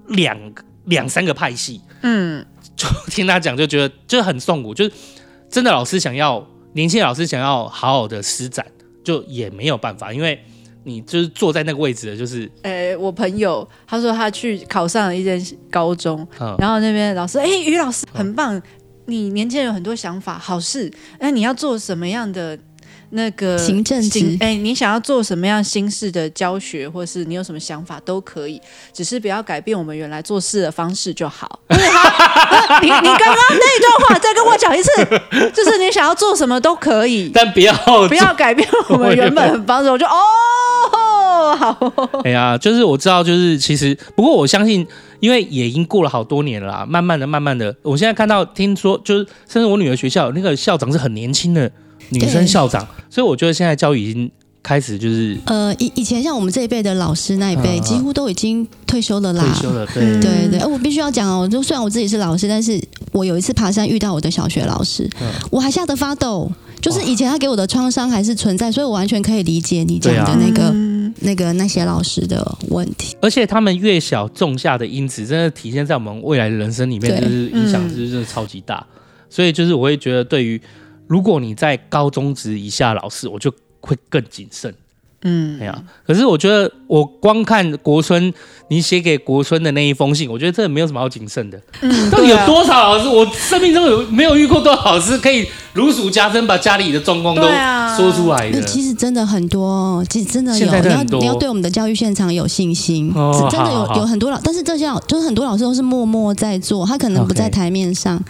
两两三个派系，嗯，就听他讲就觉得就很痛苦，就是真的老师想要。年轻老师想要好好的施展，就也没有办法，因为你就是坐在那个位置的，就是，呃、欸，我朋友他说他去考上了一间高中，嗯、然后那边老师，哎、欸，于老师很棒，嗯、你年轻人有很多想法，好事，那你要做什么样的？那个行政职，哎、欸，你想要做什么样新式的教学，或是你有什么想法都可以，只是不要改变我们原来做事的方式就好。你你刚刚那段话再跟我讲一次，就是你想要做什么都可以，但不要不要改变我们原本的方式。我就哦，好。哎呀，就是我知道，就是其实不过我相信，因为也已经过了好多年了啦，慢慢的、慢慢的，我现在看到听说，就是甚至我女儿学校那个校长是很年轻的。女生校长，所以我觉得现在教育已经开始就是呃，以以前像我们这一辈的老师那一辈，几乎都已经退休了啦。退休了，对对对。我必须要讲哦，就虽然我自己是老师，但是我有一次爬山遇到我的小学老师，我还吓得发抖。就是以前他给我的创伤还是存在，所以我完全可以理解你讲的那个那个那些老师的问题。而且他们越小种下的因子，真的体现在我们未来的人生里面，就是影响是真的超级大。所以就是我会觉得对于。如果你在高中职以下老师，我就会更谨慎。嗯，哎呀，可是我觉得我光看国春，你写给国春的那一封信，我觉得这没有什么好谨慎的。嗯，到底有多少老师？我生命中有没有遇过多少老师可以如数家珍，把家里的状况都说出来的？其实真的很多，其实真的有。你要你要对我们的教育现场有信心，真的有有很多老，但是这些老就是很多老师都是默默在做，他可能不在台面上。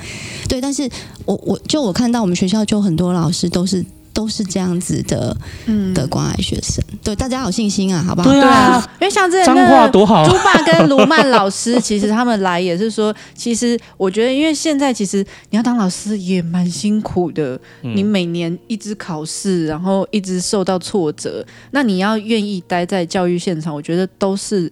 对，但是我我就我看到我们学校就很多老师都是。都是这样子的，嗯，的关爱学生，对大家有信心啊，好不好？对啊，因为像这个猪爸跟卢曼老师，其实他们来也是说，其实我觉得，因为现在其实你要当老师也蛮辛苦的，你每年一直考试，然后一直受到挫折，那你要愿意待在教育现场，我觉得都是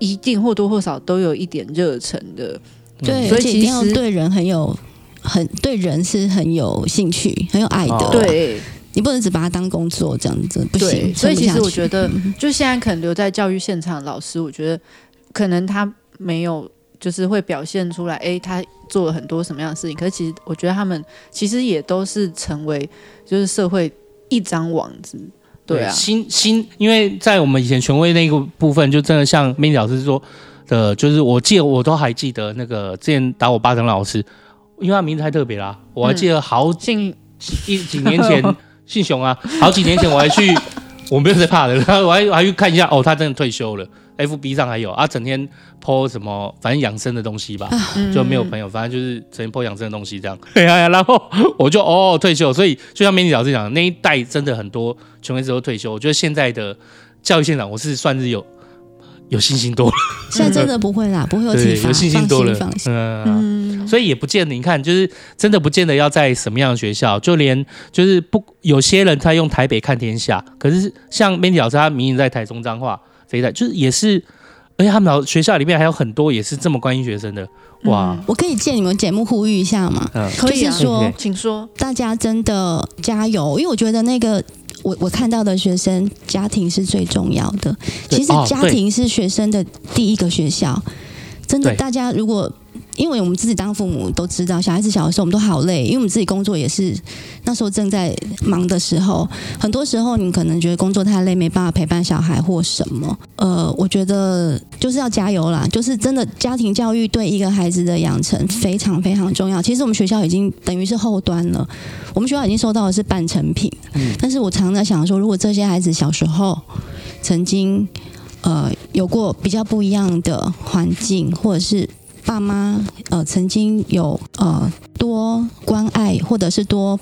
一定或多或少都有一点热忱的，对，所以一定要对人很有。很对人是很有兴趣、很有爱的。对，你不能只把它当工作这样子，不行。所以其实我觉得，就现在可能留在教育现场的老师，我觉得可能他没有就是会表现出来，哎，他做了很多什么样的事情。可是其实我觉得他们其实也都是成为就是社会一张网子。对啊，新新，因为在我们以前权威那个部分，就真的像 Mindy 老师说的，就是我记得我都还记得那个之前打我巴掌老师。因为他名字太特别啦，我还记得好几一几年前，姓熊啊，好几年前我还去，我没有在怕的，然 后我还我还去看一下，哦，他真的退休了，FB 上还有啊，整天 po 什么，反正养生的东西吧，就没有朋友，反正就是整天 po 养生的东西这样，哎呀，然后我就哦退休，所以就像 Mandy 老师讲的，那一代真的很多权威之后退休，我觉得现在的教育现场，我是算是有。有信心多了，现在真的不会啦，不会有体罚，有信心多了，放心，嗯，所以也不见得，你看，就是真的不见得要在什么样的学校，就连就是不有些人他用台北看天下，可是像 Mandy 老师他明明在台中彰化，非在？就是也是，而且他们老学校里面还有很多也是这么关心学生的，哇，我可以借你们节目呼吁一下吗？嗯，可以说，请说，大家真的加油，因为我觉得那个。我我看到的学生家庭是最重要的，其实家庭是学生的第一个学校，真的，大家如果。因为我们自己当父母都知道，小孩子小的时候我们都好累，因为我们自己工作也是那时候正在忙的时候，很多时候你可能觉得工作太累，没办法陪伴小孩或什么。呃，我觉得就是要加油啦，就是真的家庭教育对一个孩子的养成非常非常重要。其实我们学校已经等于是后端了，我们学校已经收到的是半成品。嗯，但是我常常在想说，如果这些孩子小时候曾经呃有过比较不一样的环境，或者是。爸妈呃曾经有呃多关爱或者是多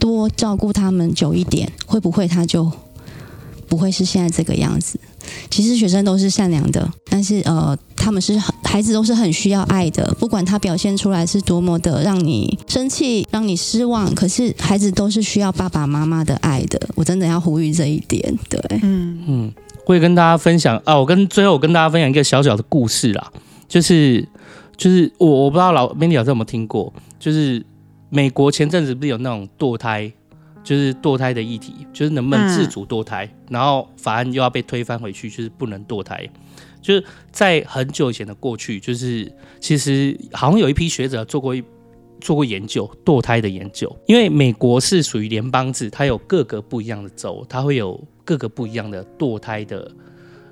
多照顾他们久一点，会不会他就不会是现在这个样子。其实学生都是善良的，但是呃，他们是孩子都是很需要爱的，不管他表现出来是多么的让你生气、让你失望，可是孩子都是需要爸爸妈妈的爱的。我真的要呼吁这一点，对，嗯嗯，会跟大家分享啊，我跟最后我跟大家分享一个小小的故事啦，就是就是我我不知道老 Mandy 老师有没有听过，就是美国前阵子不是有那种堕胎。就是堕胎的议题，就是能不能自主堕胎，嗯、然后法案又要被推翻回去，就是不能堕胎。就是在很久以前的过去，就是其实好像有一批学者做过一做过研究堕胎的研究，因为美国是属于联邦制，它有各个不一样的州，它会有各个不一样的堕胎的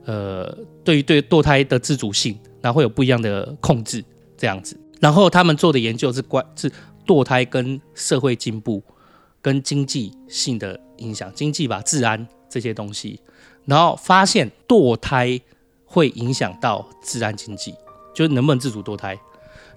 呃，对于对堕胎的自主性，然后会有不一样的控制这样子。然后他们做的研究是关是堕胎跟社会进步。跟经济性的影响，经济吧、治安这些东西，然后发现堕胎会影响到治安经济，就是能不能自主堕胎，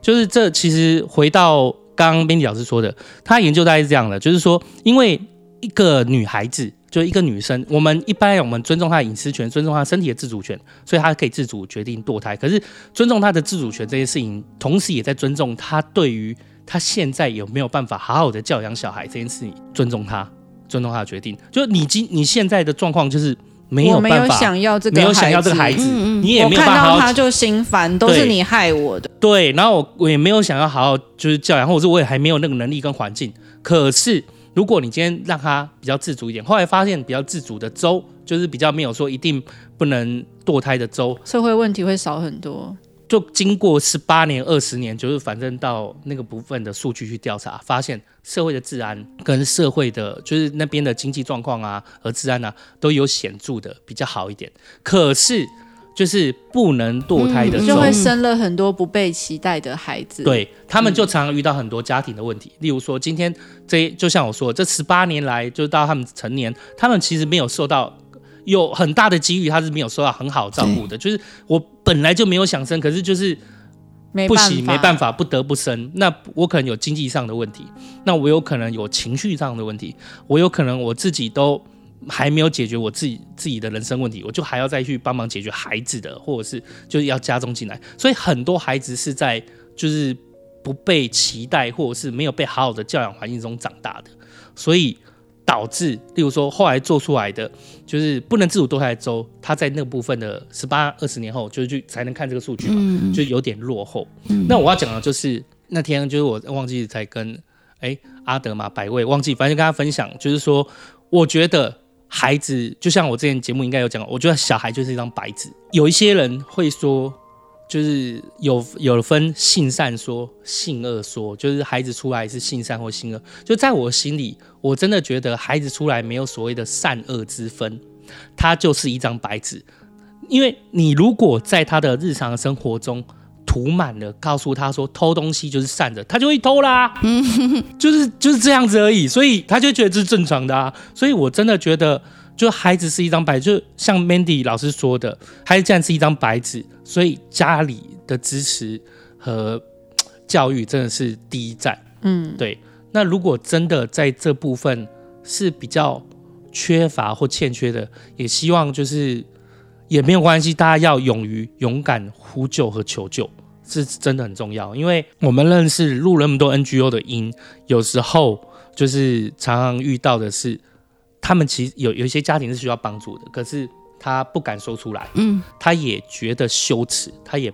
就是这其实回到刚刚 Mandy 老师说的，他研究大概是这样的，就是说，因为一个女孩子，就是一个女生，我们一般我们尊重她的隐私权，尊重她身体的自主权，所以她可以自主决定堕胎。可是尊重她的自主权这件事情，同时也在尊重她对于。她现在有没有办法好好的教养小孩这件事，情尊重她，尊重她的决定。就你今你现在的状况就是没有办法，没有想要这个，没有想要这个孩子，嗯嗯，你也没有办法好好。我看到他就心烦，都是你害我的。对，然后我我也没有想要好好就是教养，或者是我也还没有那个能力跟环境。可是如果你今天让他比较自主一点，后来发现比较自主的州，就是比较没有说一定不能堕胎的州，社会问题会少很多。就经过十八年、二十年，就是反正到那个部分的数据去调查，发现社会的治安跟社会的，就是那边的经济状况啊和治安啊，都有显著的比较好一点。可是就是不能堕胎的时候，就会生了很多不被期待的孩子。对，他们就常常遇到很多家庭的问题，例如说今天这就像我说，这十八年来，就到他们成年，他们其实没有受到。有很大的机遇，他是没有受到很好照顾的。就是我本来就没有想生，可是就是不行，没办法，不得不生。那我可能有经济上的问题，那我有可能有情绪上的问题，我有可能我自己都还没有解决我自己自己的人生问题，我就还要再去帮忙解决孩子的，或者是就是要加重进来。所以很多孩子是在就是不被期待，或者是没有被好好的教养环境中长大的，所以。导致，例如说，后来做出来的就是不能自主堕胎的州，他在那个部分的十八二十年后，就是去才能看这个数据嘛，嗯、就有点落后。嗯、那我要讲的就是那天，就是我忘记才跟哎、欸、阿德嘛百位忘记，反正就跟他分享，就是说，我觉得孩子就像我之前节目应该有讲，我觉得小孩就是一张白纸。有一些人会说。就是有有分性善说、性恶说，就是孩子出来是性善或性恶。就在我心里，我真的觉得孩子出来没有所谓的善恶之分，他就是一张白纸。因为你如果在他的日常生活中涂满了，告诉他说偷东西就是善的，他就会偷啦。就是就是这样子而已，所以他就觉得这是正常的啊。所以我真的觉得。就孩子是一张白，就像 Mandy 老师说的，孩子既然是一张白纸，所以家里的支持和教育真的是第一站。嗯，对。那如果真的在这部分是比较缺乏或欠缺的，也希望就是也没有关系，大家要勇于勇敢呼救和求救，是真的很重要。因为我们认识录了那么多 NGO 的音，有时候就是常常遇到的是。他们其实有有一些家庭是需要帮助的，可是他不敢说出来，嗯，他也觉得羞耻，他也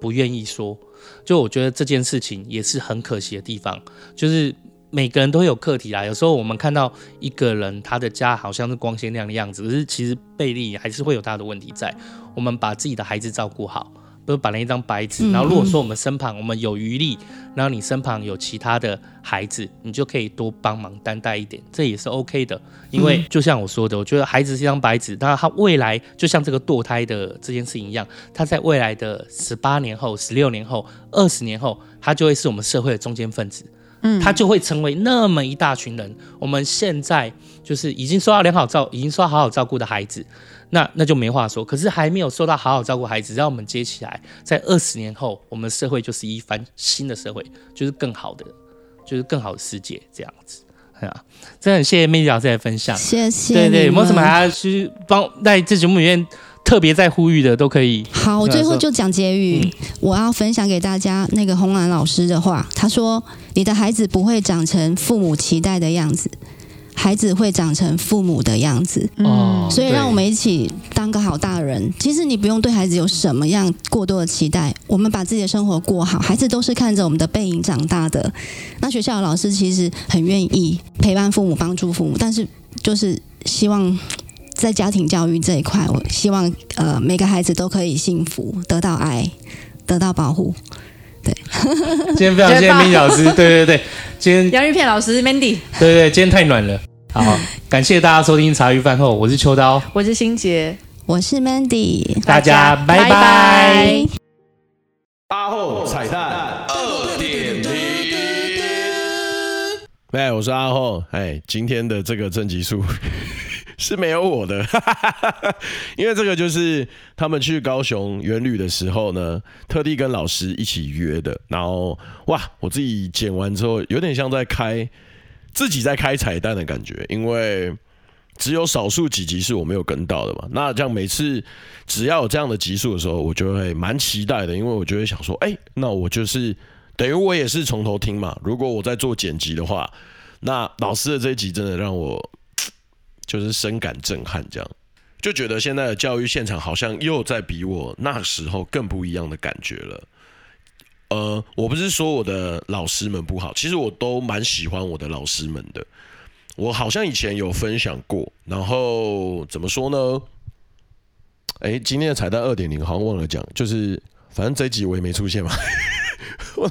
不愿意说。就我觉得这件事情也是很可惜的地方，就是每个人都有课题啦。有时候我们看到一个人他的家好像是光鲜亮的样子，可是其实背里还是会有他的问题在。我们把自己的孩子照顾好。不是摆了一张白纸，然后如果说我们身旁我们有余力，然后你身旁有其他的孩子，你就可以多帮忙担待一点，这也是 OK 的。因为就像我说的，我觉得孩子是一张白纸，那他未来就像这个堕胎的这件事情一样，他在未来的十八年后、十六年后、二十年后，他就会是我们社会的中坚分子。嗯，他就会成为那么一大群人。我们现在就是已经受到良好照，已经受到好好照顾的孩子。那那就没话说，可是还没有受到好好照顾孩子，让我们接起来，在二十年后，我们社会就是一番新的社会，就是更好的，就是更好的世界这样子。对啊，真的很谢谢 Mandy 老师的分享，谢谢。对对，有没有什么还要去帮在这节目里面特别在呼吁的都可以。好，我最后就讲结语，嗯、我要分享给大家那个红兰老师的话，他说：“你的孩子不会长成父母期待的样子。”孩子会长成父母的样子，哦，所以让我们一起当个好大人。其实你不用对孩子有什么样过多的期待，我们把自己的生活过好，孩子都是看着我们的背影长大的。那学校的老师其实很愿意陪伴父母、帮助父母，但是就是希望在家庭教育这一块，我希望呃每个孩子都可以幸福，得到爱，得到保护。对，今天非常谢谢 Mandy 老师，对对对，今天 洋芋片老师 Mandy，对对，今天太暖了，好，感谢大家收听茶余饭后，我是秋刀，我是心洁，我是 Mandy，大家拜拜。拜拜阿后彩蛋二点零，哎，我是阿后，哎，今天的这个正极数。是没有我的，因为这个就是他们去高雄员旅的时候呢，特地跟老师一起约的。然后哇，我自己剪完之后，有点像在开自己在开彩蛋的感觉，因为只有少数几集是我没有跟到的嘛。那这样每次只要有这样的集数的时候，我就会蛮期待的，因为我就会想说，哎，那我就是等于我也是从头听嘛。如果我在做剪辑的话，那老师的这一集真的让我。就是深感震撼，这样就觉得现在的教育现场好像又在比我那时候更不一样的感觉了。呃，我不是说我的老师们不好，其实我都蛮喜欢我的老师们的。我好像以前有分享过，然后怎么说呢？哎，今天的彩蛋二点零好像忘了讲，就是反正这一集我也没出现嘛。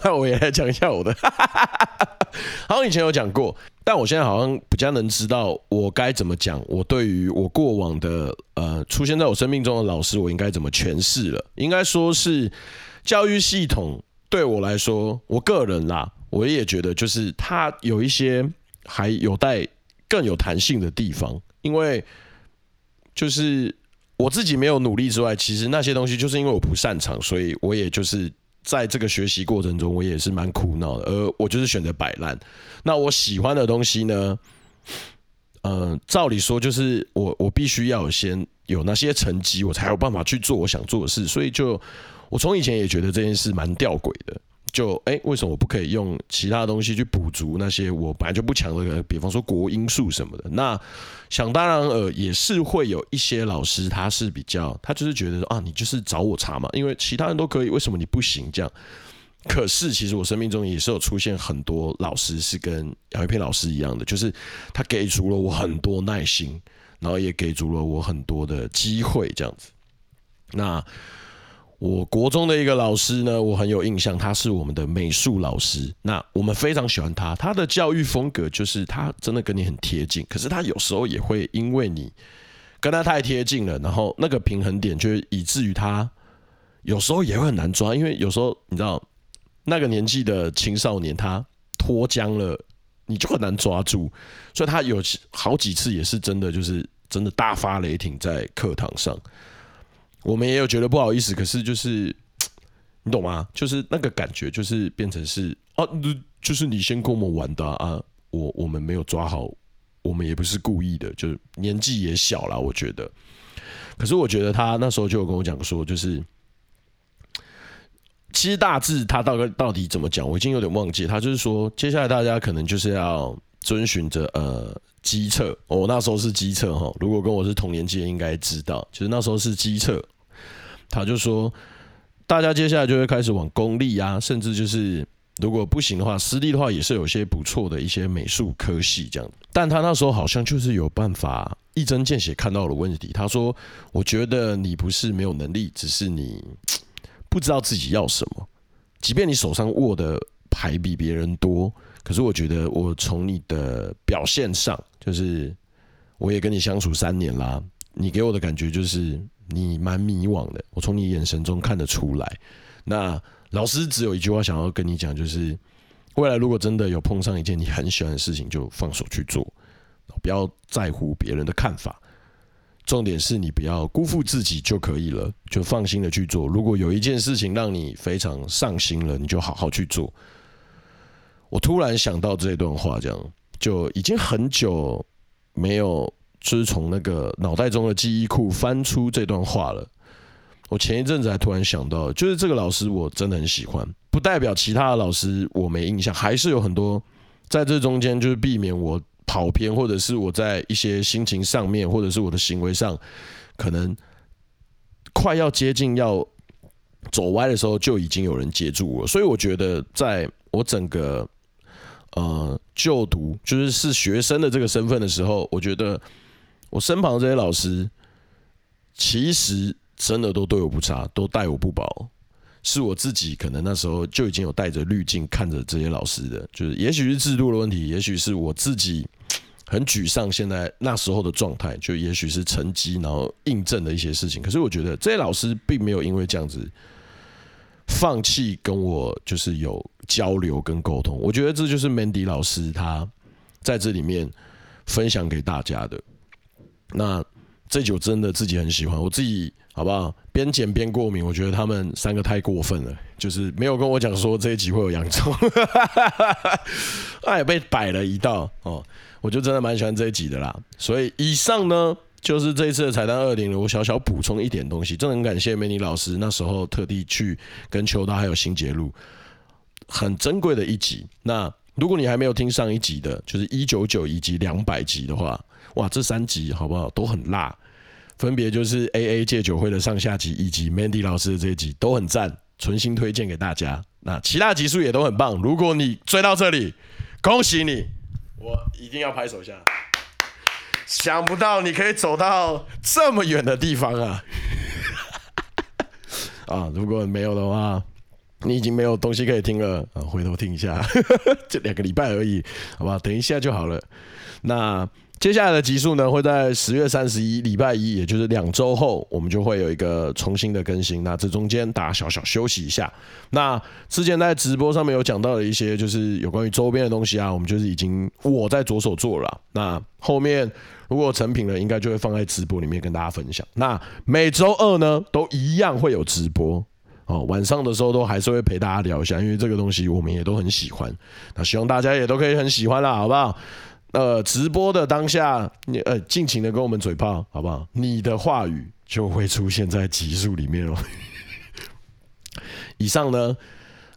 那我也来讲一下我的，好像以前有讲过，但我现在好像比较能知道我该怎么讲。我对于我过往的呃出现在我生命中的老师，我应该怎么诠释了？应该说是教育系统对我来说，我个人啦，我也觉得就是它有一些还有待更有弹性的地方，因为就是我自己没有努力之外，其实那些东西就是因为我不擅长，所以我也就是。在这个学习过程中，我也是蛮苦恼的，而我就是选择摆烂。那我喜欢的东西呢？呃，照理说就是我我必须要先有那些成绩，我才有办法去做我想做的事。所以就我从以前也觉得这件事蛮吊诡的。就哎，为什么我不可以用其他东西去补足那些我本来就不强的？比方说国英数什么的。那想当然呃，也是会有一些老师，他是比较，他就是觉得啊，你就是找我查嘛，因为其他人都可以，为什么你不行？这样。可是其实我生命中也是有出现很多老师是跟杨玉片老师一样的，就是他给足了我很多耐心，然后也给足了我很多的机会，这样子。那。我国中的一个老师呢，我很有印象，他是我们的美术老师。那我们非常喜欢他，他的教育风格就是他真的跟你很贴近，可是他有时候也会因为你跟他太贴近了，然后那个平衡点就以至于他有时候也会很难抓，因为有时候你知道那个年纪的青少年他脱缰了，你就很难抓住，所以他有好几次也是真的就是真的大发雷霆在课堂上。我们也有觉得不好意思，可是就是 你懂吗？就是那个感觉，就是变成是啊，就是你先跟我们玩的啊，我我们没有抓好，我们也不是故意的，就是年纪也小了，我觉得。可是我觉得他那时候就有跟我讲说，就是其实大致他到底到底怎么讲，我已经有点忘记。他就是说，接下来大家可能就是要遵循着呃。基测，我那时候是基测哈。如果跟我是同年纪的，应该知道，其实那时候是基测。他就说，大家接下来就会开始往公立啊，甚至就是如果不行的话，私立的话也是有些不错的一些美术科系这样。但他那时候好像就是有办法一针见血看到了问题。他说：“我觉得你不是没有能力，只是你不知道自己要什么。即便你手上握的牌比别人多。”可是我觉得，我从你的表现上，就是我也跟你相处三年啦，你给我的感觉就是你蛮迷惘的，我从你眼神中看得出来。那老师只有一句话想要跟你讲，就是未来如果真的有碰上一件你很喜欢的事情，就放手去做，不要在乎别人的看法。重点是你不要辜负自己就可以了，就放心的去做。如果有一件事情让你非常上心了，你就好好去做。我突然想到这段话，这样就已经很久没有就是从那个脑袋中的记忆库翻出这段话了。我前一阵子还突然想到，就是这个老师我真的很喜欢，不代表其他的老师我没印象，还是有很多在这中间就是避免我跑偏，或者是我在一些心情上面，或者是我的行为上，可能快要接近要走歪的时候，就已经有人接住我。所以我觉得，在我整个呃就读，就是是学生的这个身份的时候，我觉得我身旁这些老师，其实。真的都对我不差，都待我不薄，是我自己可能那时候就已经有带着滤镜看着这些老师的，就是也许是制度的问题，也许是我自己很沮丧，现在那时候的状态，就也许是成绩然后印证的一些事情。可是我觉得这些老师并没有因为这样子放弃跟我就是有交流跟沟通，我觉得这就是 Mandy 老师他在这里面分享给大家的。那这集真的自己很喜欢，我自己。好不好？边剪边过敏，我觉得他们三个太过分了，就是没有跟我讲说这一集会有洋葱，哎，也被摆了一道哦。我就真的蛮喜欢这一集的啦。所以以上呢，就是这一次的彩蛋二零，我小小补充一点东西，真的很感谢美妮老师那时候特地去跟秋刀还有新杰录，很珍贵的一集。那如果你还没有听上一集的，就是一九九以及两百集的话，哇，这三集好不好？都很辣。分别就是 A A 戒酒会的上下集，以及 Mandy 老师的这一集都很赞，存心推荐给大家。那其他集数也都很棒。如果你追到这里，恭喜你，我一定要拍手下。想不到你可以走到这么远的地方啊！啊，如果没有的话，你已经没有东西可以听了啊，回头听一下，这两个礼拜而已，好吧，等一下就好了。那。接下来的集数呢，会在十月三十一礼拜一，也就是两周后，我们就会有一个重新的更新。那这中间大家小小休息一下。那之前在直播上面有讲到的一些，就是有关于周边的东西啊，我们就是已经我在着手做了。那后面如果成品了，应该就会放在直播里面跟大家分享。那每周二呢，都一样会有直播哦，晚上的时候都还是会陪大家聊一下，因为这个东西我们也都很喜欢。那希望大家也都可以很喜欢啦，好不好？呃，直播的当下，你呃尽情的跟我们嘴炮，好不好？你的话语就会出现在集数里面哦。以上呢，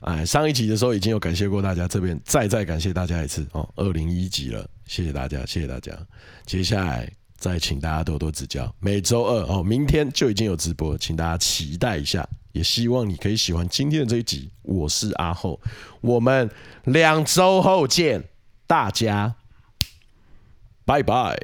哎，上一集的时候已经有感谢过大家，这边再再感谢大家一次哦。二零一集了，谢谢大家，谢谢大家。接下来再请大家多多指教。每周二哦，明天就已经有直播，请大家期待一下。也希望你可以喜欢今天的这一集。我是阿后，我们两周后见，大家。拜拜。